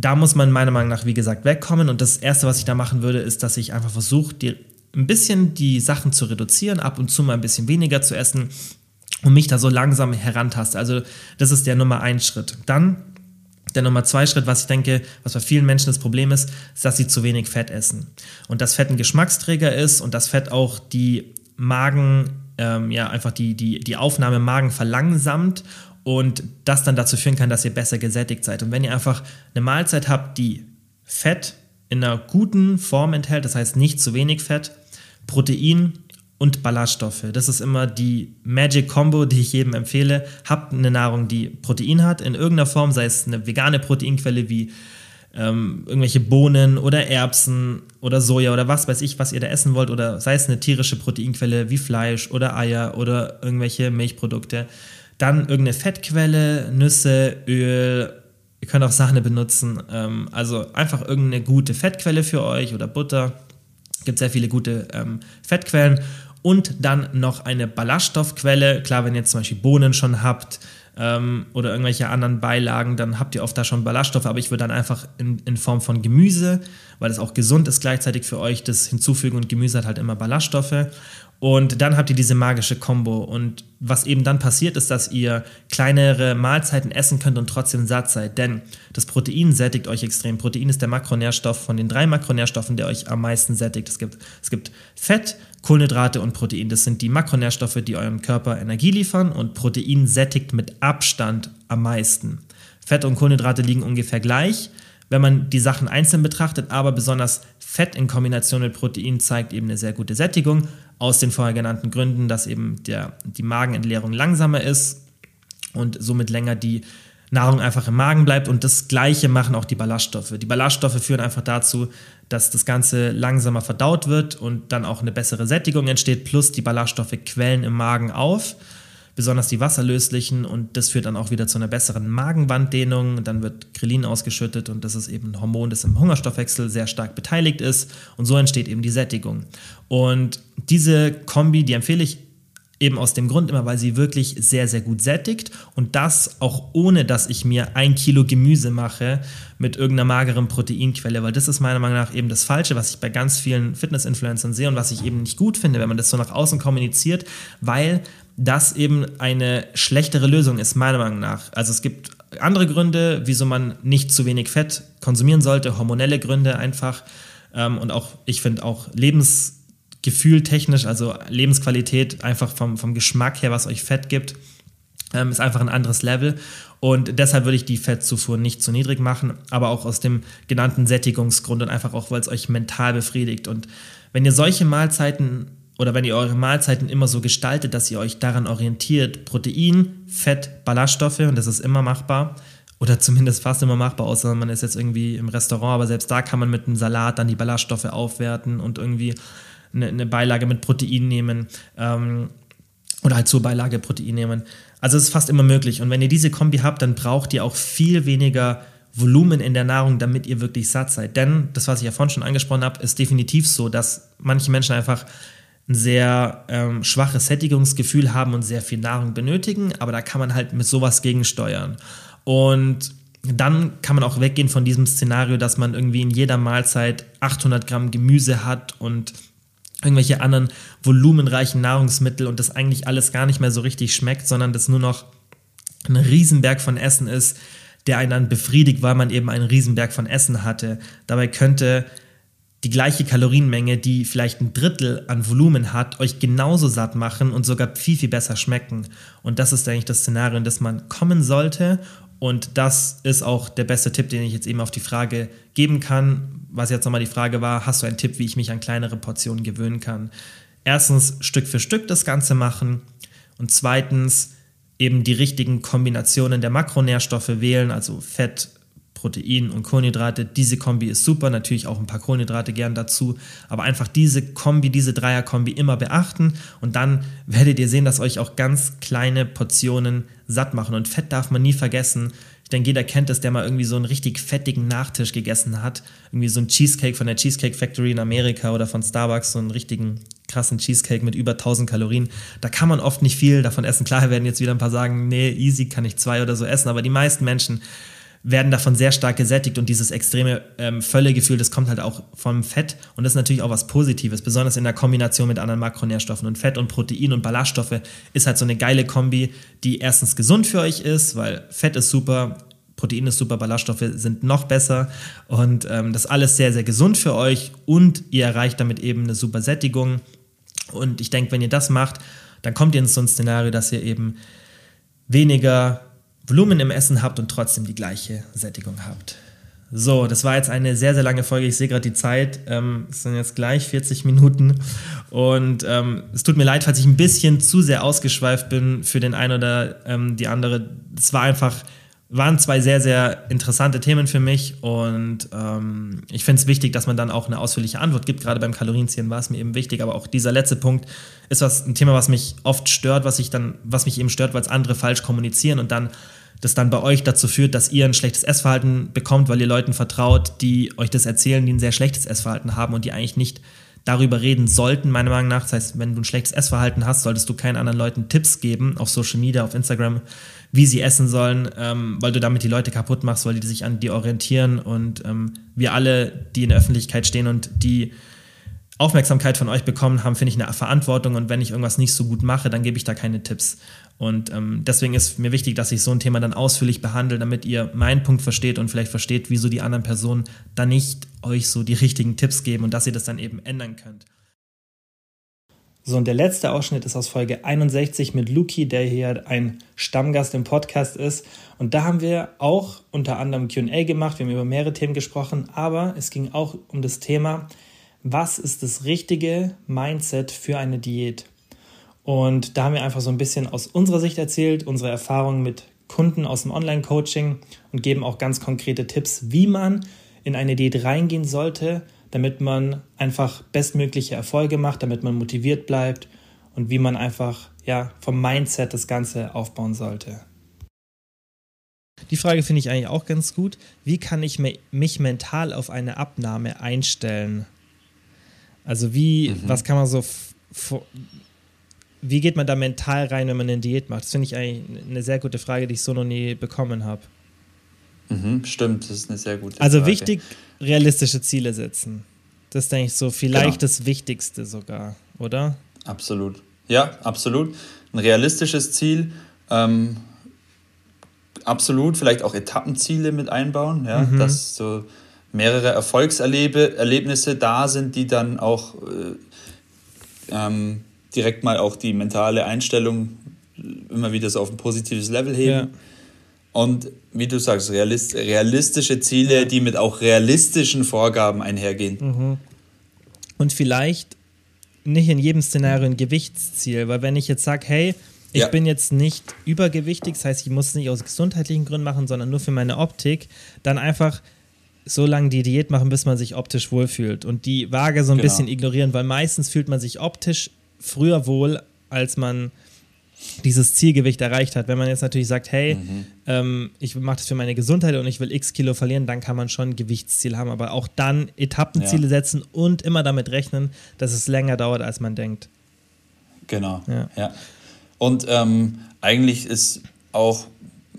S1: da muss man meiner Meinung nach, wie gesagt, wegkommen. Und das Erste, was ich da machen würde, ist, dass ich einfach versuche, ein bisschen die Sachen zu reduzieren, ab und zu mal ein bisschen weniger zu essen und mich da so langsam herantaste. Also das ist der Nummer ein Schritt. Dann der Nummer zwei Schritt, was ich denke, was bei vielen Menschen das Problem ist, ist, dass sie zu wenig Fett essen. Und dass Fett ein Geschmacksträger ist und dass Fett auch die Magen, ähm, ja, einfach die, die, die Aufnahme im Magen verlangsamt und das dann dazu führen kann, dass ihr besser gesättigt seid. Und wenn ihr einfach eine Mahlzeit habt, die Fett in einer guten Form enthält, das heißt nicht zu wenig Fett, Protein und Ballaststoffe. Das ist immer die Magic Combo, die ich jedem empfehle. Habt eine Nahrung, die Protein hat, in irgendeiner Form, sei es eine vegane Proteinquelle wie ähm, irgendwelche Bohnen oder Erbsen oder Soja oder was weiß ich, was ihr da essen wollt, oder sei es eine tierische Proteinquelle wie Fleisch oder Eier oder irgendwelche Milchprodukte. Dann irgendeine Fettquelle, Nüsse, Öl, ihr könnt auch Sahne benutzen. Ähm, also einfach irgendeine gute Fettquelle für euch oder Butter. Gibt sehr viele gute ähm, Fettquellen. Und dann noch eine Ballaststoffquelle. Klar, wenn ihr jetzt zum Beispiel Bohnen schon habt, ähm, oder irgendwelche anderen Beilagen, dann habt ihr oft da schon Ballaststoffe, aber ich würde dann einfach in, in Form von Gemüse, weil es auch gesund ist gleichzeitig für euch, das hinzufügen und Gemüse hat halt immer Ballaststoffe. Und dann habt ihr diese magische Combo. Und was eben dann passiert, ist, dass ihr kleinere Mahlzeiten essen könnt und trotzdem satt seid. Denn das Protein sättigt euch extrem. Protein ist der Makronährstoff von den drei Makronährstoffen, der euch am meisten sättigt. Es gibt, es gibt Fett, Kohlenhydrate und Protein. Das sind die Makronährstoffe, die eurem Körper Energie liefern. Und Protein sättigt mit Abstand am meisten. Fett und Kohlenhydrate liegen ungefähr gleich wenn man die Sachen einzeln betrachtet, aber besonders Fett in Kombination mit Protein zeigt eben eine sehr gute Sättigung, aus den vorher genannten Gründen, dass eben der, die Magenentleerung langsamer ist und somit länger die Nahrung einfach im Magen bleibt. Und das Gleiche machen auch die Ballaststoffe. Die Ballaststoffe führen einfach dazu, dass das Ganze langsamer verdaut wird und dann auch eine bessere Sättigung entsteht. Plus die Ballaststoffe quellen im Magen auf besonders die wasserlöslichen und das führt dann auch wieder zu einer besseren Magenwanddehnung. Dann wird Krillin ausgeschüttet und das ist eben ein Hormon, das im Hungerstoffwechsel sehr stark beteiligt ist und so entsteht eben die Sättigung. Und diese Kombi, die empfehle ich Eben aus dem Grund immer, weil sie wirklich sehr, sehr gut sättigt und das auch ohne, dass ich mir ein Kilo Gemüse mache mit irgendeiner mageren Proteinquelle, weil das ist meiner Meinung nach eben das Falsche, was ich bei ganz vielen Fitness-Influencern sehe und was ich eben nicht gut finde, wenn man das so nach außen kommuniziert, weil das eben eine schlechtere Lösung ist, meiner Meinung nach. Also es gibt andere Gründe, wieso man nicht zu wenig Fett konsumieren sollte, hormonelle Gründe einfach ähm, und auch, ich finde auch Lebens Gefühl technisch, also Lebensqualität, einfach vom, vom Geschmack her, was euch Fett gibt, ähm, ist einfach ein anderes Level. Und deshalb würde ich die Fettzufuhr nicht zu niedrig machen, aber auch aus dem genannten Sättigungsgrund und einfach auch, weil es euch mental befriedigt. Und wenn ihr solche Mahlzeiten oder wenn ihr eure Mahlzeiten immer so gestaltet, dass ihr euch daran orientiert, Protein, Fett, Ballaststoffe, und das ist immer machbar, oder zumindest fast immer machbar, außer man ist jetzt irgendwie im Restaurant, aber selbst da kann man mit einem Salat dann die Ballaststoffe aufwerten und irgendwie eine, eine Beilage mit Protein nehmen ähm, oder halt zur Beilage Protein nehmen. Also es ist fast immer möglich. Und wenn ihr diese Kombi habt, dann braucht ihr auch viel weniger Volumen in der Nahrung, damit ihr wirklich satt seid. Denn das, was ich ja vorhin schon angesprochen habe, ist definitiv so, dass manche Menschen einfach ein sehr ähm, schwaches Sättigungsgefühl haben und sehr viel Nahrung benötigen, aber da kann man halt mit sowas gegensteuern. Und dann kann man auch weggehen von diesem Szenario, dass man irgendwie in jeder Mahlzeit 800 Gramm Gemüse hat und irgendwelche anderen volumenreichen Nahrungsmittel und das eigentlich alles gar nicht mehr so richtig schmeckt, sondern das nur noch ein Riesenberg von Essen ist, der einen dann befriedigt, weil man eben einen Riesenberg von Essen hatte. Dabei könnte die gleiche Kalorienmenge, die vielleicht ein Drittel an Volumen hat, euch genauso satt machen und sogar viel, viel besser schmecken. Und das ist eigentlich das Szenario, in das man kommen sollte. Und das ist auch der beste Tipp, den ich jetzt eben auf die Frage geben kann. Was jetzt nochmal die Frage war, hast du einen Tipp, wie ich mich an kleinere Portionen gewöhnen kann? Erstens Stück für Stück das Ganze machen und zweitens eben die richtigen Kombinationen der Makronährstoffe wählen, also Fett, Protein und Kohlenhydrate. Diese Kombi ist super, natürlich auch ein paar Kohlenhydrate gern dazu, aber einfach diese Kombi, diese Dreier-Kombi immer beachten und dann werdet ihr sehen, dass euch auch ganz kleine Portionen satt machen. Und Fett darf man nie vergessen. Ich denke, jeder kennt es, der mal irgendwie so einen richtig fettigen Nachtisch gegessen hat. Irgendwie so ein Cheesecake von der Cheesecake Factory in Amerika oder von Starbucks, so einen richtigen krassen Cheesecake mit über 1000 Kalorien. Da kann man oft nicht viel davon essen. Klar werden jetzt wieder ein paar sagen, nee, easy kann ich zwei oder so essen, aber die meisten Menschen werden davon sehr stark gesättigt und dieses extreme ähm, Völlegefühl, das kommt halt auch vom Fett und das ist natürlich auch was Positives, besonders in der Kombination mit anderen Makronährstoffen und Fett und Protein und Ballaststoffe ist halt so eine geile Kombi, die erstens gesund für euch ist, weil Fett ist super, Protein ist super, Ballaststoffe sind noch besser und ähm, das alles sehr, sehr gesund für euch und ihr erreicht damit eben eine super Sättigung und ich denke, wenn ihr das macht, dann kommt ihr in so ein Szenario, dass ihr eben weniger Volumen im Essen habt und trotzdem die gleiche Sättigung habt. So, das war jetzt eine sehr, sehr lange Folge. Ich sehe gerade die Zeit. Ähm, es sind jetzt gleich 40 Minuten. Und ähm, es tut mir leid, falls ich ein bisschen zu sehr ausgeschweift bin für den einen oder ähm, die andere. Es war einfach, waren zwei sehr, sehr interessante Themen für mich. Und ähm, ich finde es wichtig, dass man dann auch eine ausführliche Antwort gibt. Gerade beim Kalorienziehen war es mir eben wichtig. Aber auch dieser letzte Punkt ist was, ein Thema, was mich oft stört, was ich dann, was mich eben stört, weil es andere falsch kommunizieren und dann das dann bei euch dazu führt, dass ihr ein schlechtes Essverhalten bekommt, weil ihr Leuten vertraut, die euch das erzählen, die ein sehr schlechtes Essverhalten haben und die eigentlich nicht darüber reden sollten, meiner Meinung nach. Das heißt, wenn du ein schlechtes Essverhalten hast, solltest du keinen anderen Leuten Tipps geben auf Social Media, auf Instagram, wie sie essen sollen, ähm, weil du damit die Leute kaputt machst, weil die sich an dir orientieren und ähm, wir alle, die in der Öffentlichkeit stehen und die Aufmerksamkeit von euch bekommen haben, finde ich eine Verantwortung und wenn ich irgendwas nicht so gut mache, dann gebe ich da keine Tipps. Und ähm, deswegen ist mir wichtig, dass ich so ein Thema dann ausführlich behandle, damit ihr meinen Punkt versteht und vielleicht versteht, wieso die anderen Personen da nicht euch so die richtigen Tipps geben und dass ihr das dann eben ändern könnt. So, und der letzte Ausschnitt ist aus Folge 61 mit Luki, der hier ein Stammgast im Podcast ist. Und da haben wir auch unter anderem QA gemacht, wir haben über mehrere Themen gesprochen, aber es ging auch um das Thema, was ist das richtige Mindset für eine Diät? Und da haben wir einfach so ein bisschen aus unserer Sicht erzählt, unsere Erfahrungen mit Kunden aus dem Online-Coaching und geben auch ganz konkrete Tipps, wie man in eine Diät reingehen sollte, damit man einfach bestmögliche Erfolge macht, damit man motiviert bleibt und wie man einfach ja, vom Mindset das Ganze aufbauen sollte. Die Frage finde ich eigentlich auch ganz gut. Wie kann ich mich mental auf eine Abnahme einstellen? Also wie, mhm. was kann man so wie geht man da mental rein, wenn man eine Diät macht? Das finde ich eigentlich eine sehr gute Frage, die ich so noch nie bekommen habe.
S3: Mhm, stimmt, das ist eine sehr gute
S1: also Frage. Also wichtig, realistische Ziele setzen. Das ist, denke ich, so vielleicht genau. das Wichtigste sogar, oder?
S3: Absolut. Ja, absolut. Ein realistisches Ziel. Ähm, absolut, vielleicht auch Etappenziele mit einbauen, ja, mhm. dass so mehrere Erfolgserlebnisse da sind, die dann auch äh, ähm, direkt mal auch die mentale Einstellung immer wieder so auf ein positives Level heben. Ja. Und wie du sagst, realist, realistische Ziele, die mit auch realistischen Vorgaben einhergehen. Mhm.
S1: Und vielleicht nicht in jedem Szenario ein Gewichtsziel, weil wenn ich jetzt sage, hey, ich ja. bin jetzt nicht übergewichtig, das heißt, ich muss es nicht aus gesundheitlichen Gründen machen, sondern nur für meine Optik, dann einfach so lange die Diät machen, bis man sich optisch wohlfühlt und die Waage so ein genau. bisschen ignorieren, weil meistens fühlt man sich optisch früher wohl, als man dieses Zielgewicht erreicht hat. Wenn man jetzt natürlich sagt, hey, mhm. ähm, ich mache das für meine Gesundheit und ich will x Kilo verlieren, dann kann man schon ein Gewichtsziel haben, aber auch dann Etappenziele ja. setzen und immer damit rechnen, dass es länger dauert, als man denkt.
S3: Genau. Ja. ja. Und ähm, eigentlich ist auch,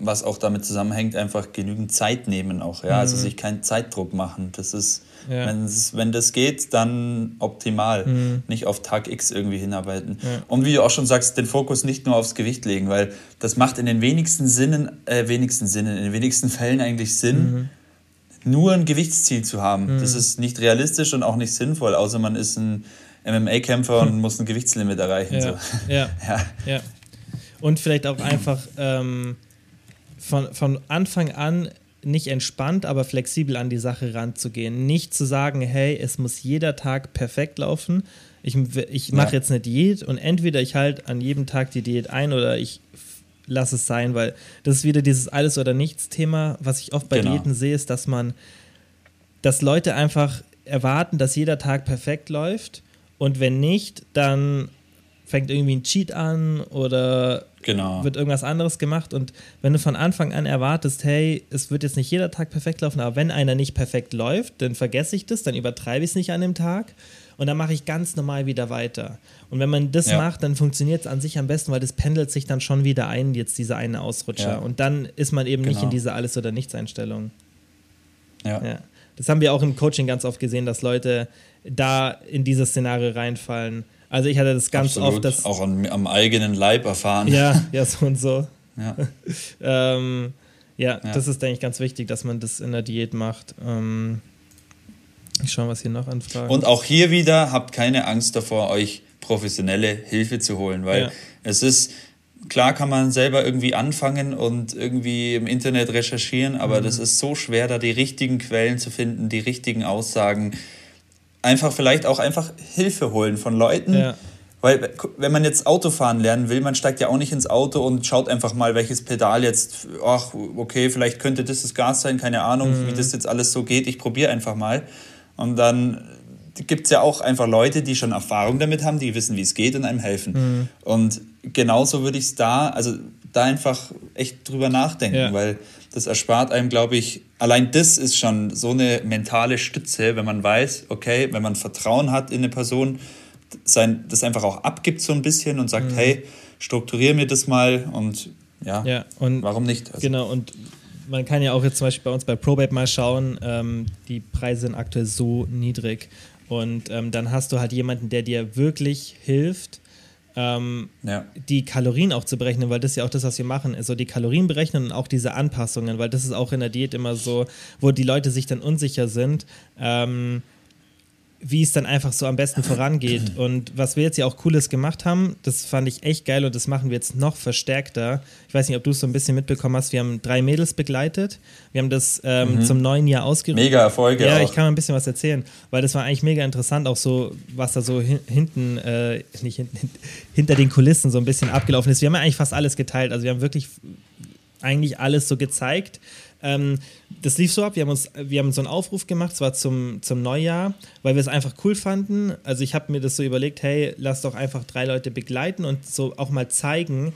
S3: was auch damit zusammenhängt, einfach genügend Zeit nehmen auch, ja. Also mhm. Also sich keinen Zeitdruck machen. Das ist, ja. wenn das geht, dann optimal. Mhm. Nicht auf Tag X irgendwie hinarbeiten. Ja. Und wie du auch schon sagst, den Fokus nicht nur aufs Gewicht legen, weil das macht in den wenigsten Sinnen, äh, wenigsten Sinnen, in den wenigsten Fällen eigentlich Sinn. Mhm nur ein Gewichtsziel zu haben. Mhm. Das ist nicht realistisch und auch nicht sinnvoll, außer man ist ein MMA-Kämpfer und muss ein Gewichtslimit erreichen.
S1: Ja.
S3: So.
S1: Ja. ja. ja. Und vielleicht auch einfach ähm, von, von Anfang an nicht entspannt, aber flexibel an die Sache ranzugehen. Nicht zu sagen, hey, es muss jeder Tag perfekt laufen. Ich, ich mache ja. jetzt eine Diät und entweder ich halte an jedem Tag die Diät ein oder ich lasse es sein, weil das ist wieder dieses Alles- oder Nichts-Thema, was ich oft bei genau. Diäten sehe, ist, dass man, dass Leute einfach erwarten, dass jeder Tag perfekt läuft und wenn nicht, dann fängt irgendwie ein Cheat an oder genau. wird irgendwas anderes gemacht. Und wenn du von Anfang an erwartest, hey, es wird jetzt nicht jeder Tag perfekt laufen, aber wenn einer nicht perfekt läuft, dann vergesse ich das, dann übertreibe ich es nicht an dem Tag und dann mache ich ganz normal wieder weiter. Und wenn man das ja. macht, dann funktioniert es an sich am besten, weil das pendelt sich dann schon wieder ein, jetzt diese eine Ausrutscher. Ja. Und dann ist man eben genau. nicht in dieser Alles- oder Nichts-Einstellung. Ja. ja. Das haben wir auch im Coaching ganz oft gesehen, dass Leute da in dieses Szenario reinfallen. Also ich hatte das ganz Absolut. oft. Dass,
S3: auch am, am, eigenen Leib erfahren.
S1: Ja, ja, so und so. Ja. ähm, ja, ja, das ist, denke ich, ganz wichtig, dass man das in der Diät macht. Ähm, ich schaue, was hier noch anfragen.
S3: Und auch hier wieder, habt keine Angst davor, euch professionelle Hilfe zu holen, weil ja. es ist, klar kann man selber irgendwie anfangen und irgendwie im Internet recherchieren, aber mhm. das ist so schwer, da die richtigen Quellen zu finden, die richtigen Aussagen einfach vielleicht auch einfach Hilfe holen von Leuten. Ja. Weil, wenn man jetzt Autofahren lernen will, man steigt ja auch nicht ins Auto und schaut einfach mal, welches Pedal jetzt, ach, okay, vielleicht könnte das das Gas sein, keine Ahnung, mhm. wie das jetzt alles so geht, ich probiere einfach mal. Und dann gibt es ja auch einfach Leute, die schon Erfahrung damit haben, die wissen, wie es geht und einem helfen. Mhm. Und genauso würde ich es da, also da einfach echt drüber nachdenken, ja. weil das erspart einem, glaube ich, allein das ist schon so eine mentale Stütze, wenn man weiß, okay, wenn man Vertrauen hat in eine Person, sein, das einfach auch abgibt so ein bisschen und sagt, mhm. hey, strukturiere mir das mal und ja,
S1: ja und
S3: warum nicht?
S1: Also, genau, und man kann ja auch jetzt zum Beispiel bei uns bei Probate mal schauen, ähm, die Preise sind aktuell so niedrig. Und ähm, dann hast du halt jemanden, der dir wirklich hilft, ähm, ja. die Kalorien auch zu berechnen, weil das ist ja auch das, was wir machen, also die Kalorien berechnen und auch diese Anpassungen, weil das ist auch in der Diät immer so, wo die Leute sich dann unsicher sind. Ähm, wie es dann einfach so am besten vorangeht. Und was wir jetzt ja auch Cooles gemacht haben, das fand ich echt geil und das machen wir jetzt noch verstärkter. Ich weiß nicht, ob du es so ein bisschen mitbekommen hast. Wir haben drei Mädels begleitet. Wir haben das ähm, mhm. zum neuen Jahr ausgerufen.
S3: Mega Erfolge.
S1: Ja, auch. ich kann mal ein bisschen was erzählen, weil das war eigentlich mega interessant, auch so, was da so hin, hinten, äh, nicht hinten, hinter den Kulissen so ein bisschen abgelaufen ist. Wir haben ja eigentlich fast alles geteilt. Also wir haben wirklich eigentlich alles so gezeigt. Ähm, das lief so ab, wir haben, uns, wir haben so einen Aufruf gemacht, zwar zum, zum Neujahr, weil wir es einfach cool fanden. Also ich habe mir das so überlegt, hey, lass doch einfach drei Leute begleiten und so auch mal zeigen,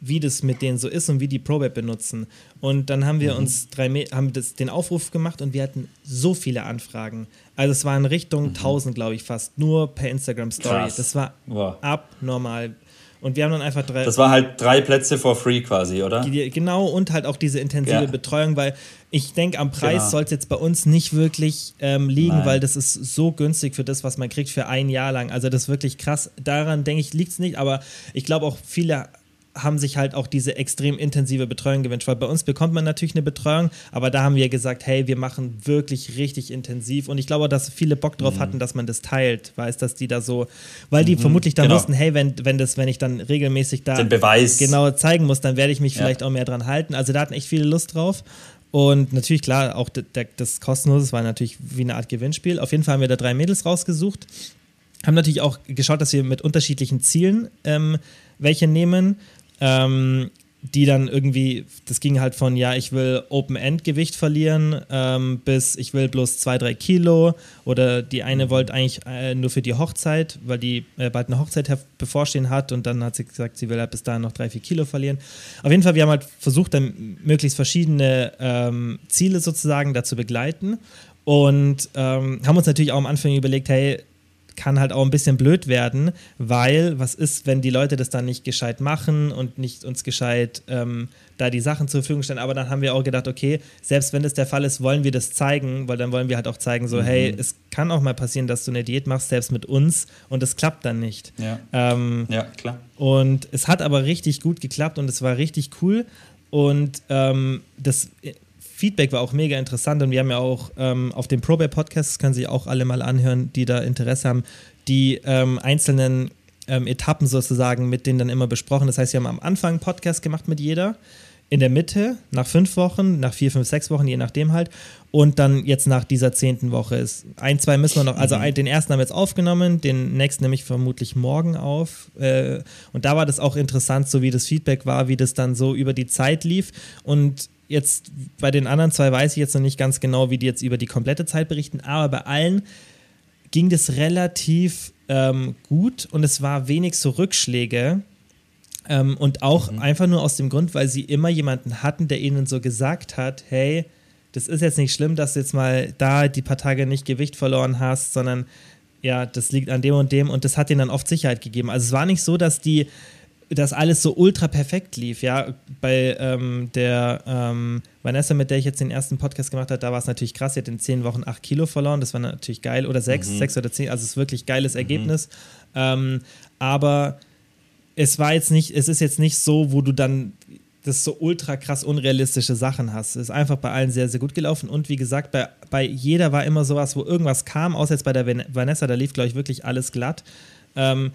S1: wie das mit denen so ist und wie die ProWeb benutzen. Und dann haben wir mhm. uns drei, haben das, den Aufruf gemacht und wir hatten so viele Anfragen. Also es waren Richtung mhm. 1000, glaube ich, fast, nur per Instagram Story. Krass. Das war wow. abnormal. Und wir haben dann einfach drei.
S3: Das war halt drei Plätze for free quasi, oder?
S1: Genau, und halt auch diese intensive ja. Betreuung, weil ich denke, am Preis genau. soll es jetzt bei uns nicht wirklich ähm, liegen, Nein. weil das ist so günstig für das, was man kriegt für ein Jahr lang. Also das ist wirklich krass. Daran denke ich, liegt es nicht, aber ich glaube auch viele haben sich halt auch diese extrem intensive Betreuung gewünscht, weil bei uns bekommt man natürlich eine Betreuung, aber da haben wir gesagt, hey, wir machen wirklich richtig intensiv und ich glaube, dass viele Bock drauf mhm. hatten, dass man das teilt, weiß, dass die da so, weil die mhm. vermutlich dann genau. wussten, hey, wenn, wenn das, wenn ich dann regelmäßig da
S3: Den Beweis
S1: genau zeigen muss, dann werde ich mich ja. vielleicht auch mehr dran halten. Also da hatten echt viele Lust drauf. Und natürlich, klar, auch das Kostenlose war natürlich wie eine Art Gewinnspiel. Auf jeden Fall haben wir da drei Mädels rausgesucht. Haben natürlich auch geschaut, dass wir mit unterschiedlichen Zielen ähm, welche nehmen ähm, die dann irgendwie, das ging halt von, ja, ich will Open-End-Gewicht verlieren, ähm, bis ich will bloß zwei, drei Kilo. Oder die eine mhm. wollte eigentlich äh, nur für die Hochzeit, weil die äh, bald eine Hochzeit bevorstehen hat und dann hat sie gesagt, sie will halt bis dahin noch drei, vier Kilo verlieren. Auf jeden Fall, wir haben halt versucht, dann möglichst verschiedene ähm, Ziele sozusagen dazu begleiten und ähm, haben uns natürlich auch am Anfang überlegt, hey, kann halt auch ein bisschen blöd werden, weil was ist, wenn die Leute das dann nicht gescheit machen und nicht uns gescheit ähm, da die Sachen zur Verfügung stellen. Aber dann haben wir auch gedacht, okay, selbst wenn das der Fall ist, wollen wir das zeigen, weil dann wollen wir halt auch zeigen, so, mhm. hey, es kann auch mal passieren, dass du eine Diät machst, selbst mit uns und es klappt dann nicht.
S3: Ja, ähm, ja klar.
S1: Und es hat aber richtig gut geklappt und es war richtig cool. Und ähm, das Feedback war auch mega interessant und wir haben ja auch ähm, auf dem ProBear Podcast, das können sich auch alle mal anhören, die da Interesse haben, die ähm, einzelnen ähm, Etappen sozusagen mit denen dann immer besprochen. Das heißt, wir haben am Anfang einen Podcast gemacht mit jeder, in der Mitte, nach fünf Wochen, nach vier, fünf, sechs Wochen, je nachdem halt. Und dann jetzt nach dieser zehnten Woche ist ein, zwei müssen wir noch, also mhm. den ersten haben wir jetzt aufgenommen, den nächsten nämlich vermutlich morgen auf. Äh, und da war das auch interessant, so wie das Feedback war, wie das dann so über die Zeit lief. Und Jetzt bei den anderen zwei weiß ich jetzt noch nicht ganz genau, wie die jetzt über die komplette Zeit berichten, aber bei allen ging das relativ ähm, gut und es war wenig so Rückschläge. Ähm, und auch mhm. einfach nur aus dem Grund, weil sie immer jemanden hatten, der ihnen so gesagt hat, hey, das ist jetzt nicht schlimm, dass du jetzt mal da die paar Tage nicht Gewicht verloren hast, sondern ja, das liegt an dem und dem und das hat ihnen dann oft Sicherheit gegeben. Also es war nicht so, dass die dass alles so ultra perfekt lief. Ja, bei ähm, der ähm, Vanessa, mit der ich jetzt den ersten Podcast gemacht habe, da war es natürlich krass. Sie hat in zehn Wochen acht Kilo verloren. Das war natürlich geil. Oder sechs, mhm. sechs oder zehn. Also es ist wirklich geiles mhm. Ergebnis. Ähm, aber es war jetzt nicht, es ist jetzt nicht so, wo du dann das so ultra krass unrealistische Sachen hast. Es ist einfach bei allen sehr, sehr gut gelaufen. Und wie gesagt, bei, bei jeder war immer sowas, wo irgendwas kam, außer jetzt bei der Vanessa, da lief, glaube ich, wirklich alles glatt. Ähm,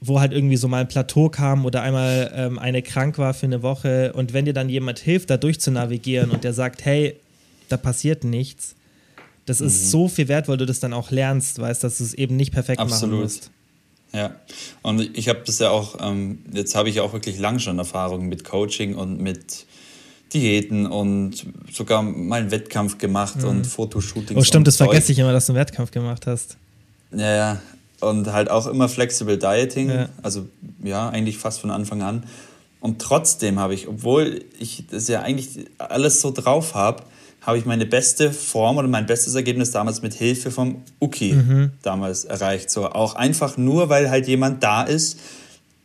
S1: wo halt irgendwie so mal ein Plateau kam oder einmal ähm, eine krank war für eine Woche und wenn dir dann jemand hilft, da durch zu navigieren und der sagt, hey, da passiert nichts, das mhm. ist so viel wert, weil du das dann auch lernst, weißt, dass du es eben nicht perfekt Absolut. machen musst.
S3: Ja, und ich habe das ja auch, ähm, jetzt habe ich ja auch wirklich lange schon Erfahrungen mit Coaching und mit Diäten und sogar mal einen Wettkampf gemacht mhm. und Fotoshootings.
S1: Oh, stimmt, das vergesse ich immer, dass du einen Wettkampf gemacht hast.
S3: Ja, ja, und halt auch immer Flexible Dieting, ja. also ja, eigentlich fast von Anfang an. Und trotzdem habe ich, obwohl ich das ja eigentlich alles so drauf habe, habe ich meine beste Form oder mein bestes Ergebnis damals mit Hilfe vom Uki mhm. damals erreicht. So auch einfach nur, weil halt jemand da ist.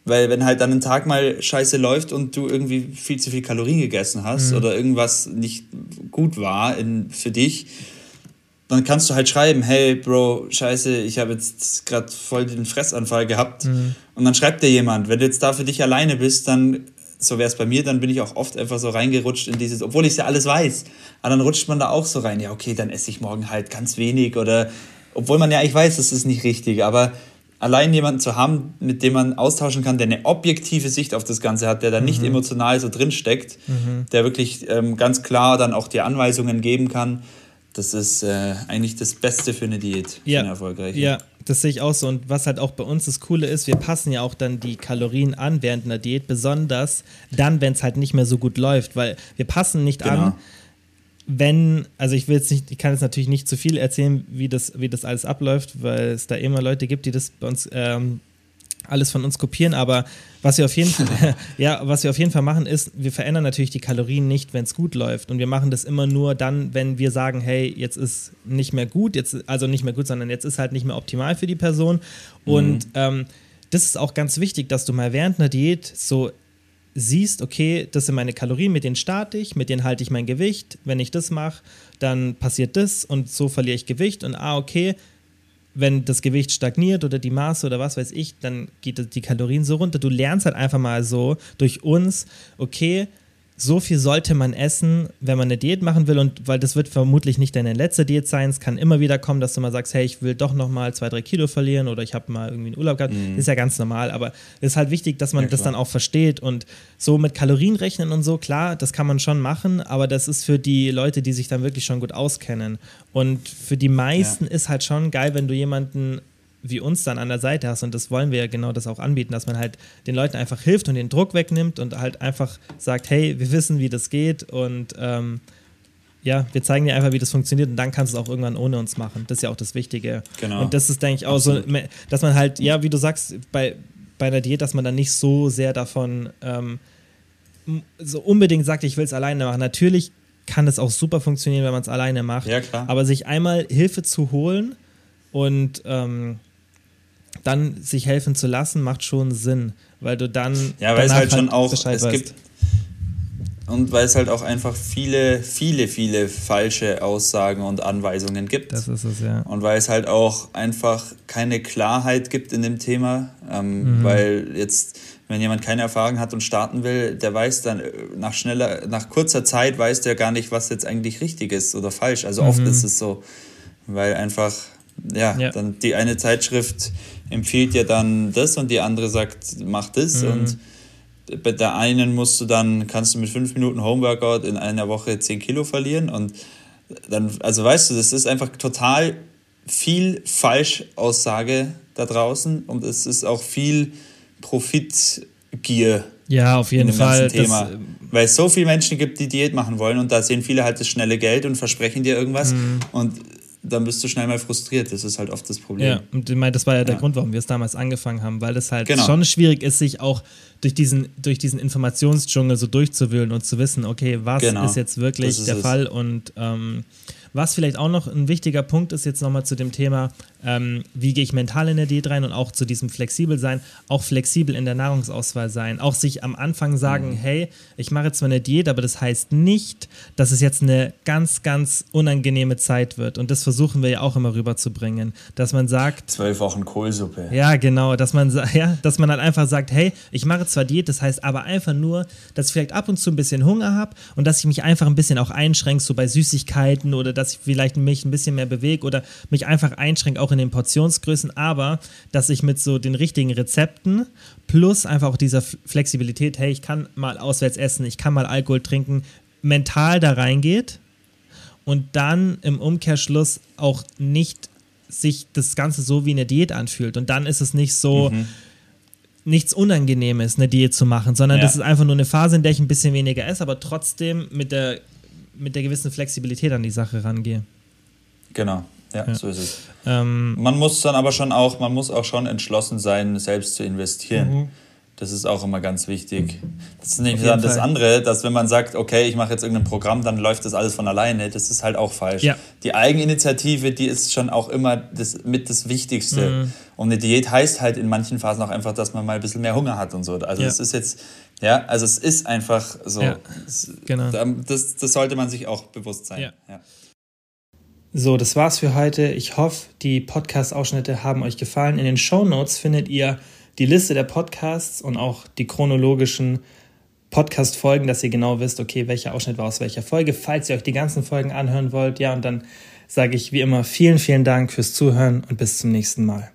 S3: Weil wenn halt dann ein Tag mal scheiße läuft und du irgendwie viel zu viel Kalorien gegessen hast mhm. oder irgendwas nicht gut war in, für dich, dann kannst du halt schreiben, hey Bro, scheiße, ich habe jetzt gerade voll den Fressanfall gehabt. Mhm. Und dann schreibt dir jemand, wenn du jetzt da für dich alleine bist, dann, so wäre es bei mir, dann bin ich auch oft einfach so reingerutscht in dieses, obwohl ich ja alles weiß. Aber dann rutscht man da auch so rein, ja okay, dann esse ich morgen halt ganz wenig oder, obwohl man ja eigentlich weiß, das ist nicht richtig, aber allein jemanden zu haben, mit dem man austauschen kann, der eine objektive Sicht auf das Ganze hat, der da nicht mhm. emotional so drinsteckt, mhm. der wirklich ähm, ganz klar dann auch die Anweisungen geben kann, das ist äh, eigentlich das Beste für eine Diät,
S1: ja.
S3: eine erfolgreiche.
S1: Ja, das sehe ich auch so. Und was halt auch bei uns das Coole ist, wir passen ja auch dann die Kalorien an während einer Diät, besonders dann, wenn es halt nicht mehr so gut läuft, weil wir passen nicht genau. an, wenn, also ich will jetzt nicht, ich kann jetzt natürlich nicht zu viel erzählen, wie das, wie das alles abläuft, weil es da immer Leute gibt, die das bei uns ähm, alles von uns kopieren, aber was wir auf jeden Fall, ja, was wir auf jeden Fall machen, ist, wir verändern natürlich die Kalorien nicht, wenn es gut läuft. Und wir machen das immer nur dann, wenn wir sagen, hey, jetzt ist nicht mehr gut, jetzt, also nicht mehr gut, sondern jetzt ist halt nicht mehr optimal für die Person. Und mhm. ähm, das ist auch ganz wichtig, dass du mal während einer Diät so siehst, okay, das sind meine Kalorien, mit denen starte ich, mit denen halte ich mein Gewicht. Wenn ich das mache, dann passiert das und so verliere ich Gewicht. Und ah, okay, wenn das Gewicht stagniert oder die Maße oder was weiß ich, dann geht die Kalorien so runter. Du lernst halt einfach mal so durch uns, okay, so viel sollte man essen, wenn man eine Diät machen will und weil das wird vermutlich nicht deine letzte Diät sein. Es kann immer wieder kommen, dass du mal sagst, hey, ich will doch noch mal zwei, drei Kilo verlieren oder ich habe mal irgendwie einen Urlaub gehabt. Mhm. Ist ja ganz normal, aber es ist halt wichtig, dass man ja, das dann auch versteht und so mit Kalorien rechnen und so, klar, das kann man schon machen, aber das ist für die Leute, die sich dann wirklich schon gut auskennen. Und für die meisten ja. ist halt schon geil, wenn du jemanden wie uns dann an der Seite hast. Und das wollen wir ja genau das auch anbieten, dass man halt den Leuten einfach hilft und den Druck wegnimmt und halt einfach sagt, hey, wir wissen, wie das geht und ähm, ja, wir zeigen dir einfach, wie das funktioniert und dann kannst du es auch irgendwann ohne uns machen. Das ist ja auch das Wichtige. Genau. Und das ist, denke ich, auch Absolut. so, dass man halt, ja, wie du sagst, bei, bei einer Diät, dass man dann nicht so sehr davon ähm, so unbedingt sagt, ich will es alleine machen. Natürlich kann es auch super funktionieren, wenn man es alleine macht. Ja, klar. Aber sich einmal Hilfe zu holen und ähm, dann sich helfen zu lassen, macht schon Sinn, weil du dann.
S3: Ja, weil es halt schon auch, Bescheid es weißt. gibt, und weil es halt auch einfach viele, viele, viele falsche Aussagen und Anweisungen gibt.
S1: Das ist es, ja.
S3: Und weil es halt auch einfach keine Klarheit gibt in dem Thema. Ähm, mhm. Weil jetzt, wenn jemand keine Erfahrung hat und starten will, der weiß dann äh, nach schneller, nach kurzer Zeit weiß der gar nicht, was jetzt eigentlich richtig ist oder falsch. Also mhm. oft ist es so, weil einfach, ja, ja, dann die eine Zeitschrift empfiehlt ja dann das und die andere sagt, mach das mhm. und bei der einen musst du dann, kannst du mit fünf Minuten Homeworkout in einer Woche zehn Kilo verlieren und dann, also weißt du, das ist einfach total viel Falschaussage da draußen und es ist auch viel Profitgier.
S1: Ja, auf jeden Fall.
S3: Thema. Weil es so viele Menschen gibt, die Diät machen wollen und da sehen viele halt das schnelle Geld und versprechen dir irgendwas mhm. und dann bist du schnell mal frustriert. Das ist halt oft das Problem.
S1: Ja, und ich meine, das war ja der ja. Grund, warum wir es damals angefangen haben, weil es halt genau. schon schwierig ist, sich auch durch diesen, durch diesen Informationsdschungel so durchzuwühlen und zu wissen, okay, was genau. ist jetzt wirklich ist der es. Fall und ähm, was vielleicht auch noch ein wichtiger Punkt ist, jetzt nochmal zu dem Thema, ähm, wie gehe ich mental in der Diät rein und auch zu diesem flexibel sein, auch flexibel in der Nahrungsauswahl sein, auch sich am Anfang sagen, mhm. hey, ich mache jetzt zwar eine Diät, aber das heißt nicht, dass es jetzt eine ganz, ganz unangenehme Zeit wird. Und das versuchen wir ja auch immer rüberzubringen, dass man sagt,
S3: zwölf Wochen Kohlsuppe.
S1: Ja, genau, dass man ja, dass man halt einfach sagt, hey, ich mache zwar Diät, das heißt aber einfach nur, dass ich vielleicht ab und zu ein bisschen Hunger habe und dass ich mich einfach ein bisschen auch einschränke, so bei Süßigkeiten oder dass ich vielleicht mich ein bisschen mehr bewege oder mich einfach einschränke, auch in den Portionsgrößen, aber dass ich mit so den richtigen Rezepten plus einfach auch dieser Flexibilität, hey, ich kann mal auswärts essen, ich kann mal Alkohol trinken, mental da reingeht und dann im Umkehrschluss auch nicht sich das Ganze so wie eine Diät anfühlt. Und dann ist es nicht so, mhm nichts Unangenehmes, eine Diät zu machen, sondern ja. das ist einfach nur eine Phase, in der ich ein bisschen weniger esse, aber trotzdem mit der, mit der gewissen Flexibilität an die Sache rangehe.
S3: Genau, ja, ja. so ist es. Ähm, man muss dann aber schon auch, man muss auch schon entschlossen sein, selbst zu investieren. Mhm. Das ist auch immer ganz wichtig. Das ist nämlich dann das andere, dass wenn man sagt, okay, ich mache jetzt irgendein Programm, dann läuft das alles von alleine. Das ist halt auch falsch. Ja. Die Eigeninitiative, die ist schon auch immer das, mit das Wichtigste. Mhm. Und eine Diät heißt halt in manchen Phasen auch einfach, dass man mal ein bisschen mehr Hunger hat und so. Also ja. das ist jetzt, ja, also es ist einfach so. Ja. Genau. Das, das sollte man sich auch bewusst sein. Ja. ja.
S1: So, das war's für heute. Ich hoffe, die Podcast-Ausschnitte haben euch gefallen. In den Show Notes findet ihr die Liste der Podcasts und auch die chronologischen Podcast-Folgen, dass ihr genau wisst, okay, welcher Ausschnitt war aus welcher Folge. Falls ihr euch die ganzen Folgen anhören wollt, ja, und dann sage ich wie immer vielen, vielen Dank fürs Zuhören und bis zum nächsten Mal.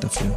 S1: dafür.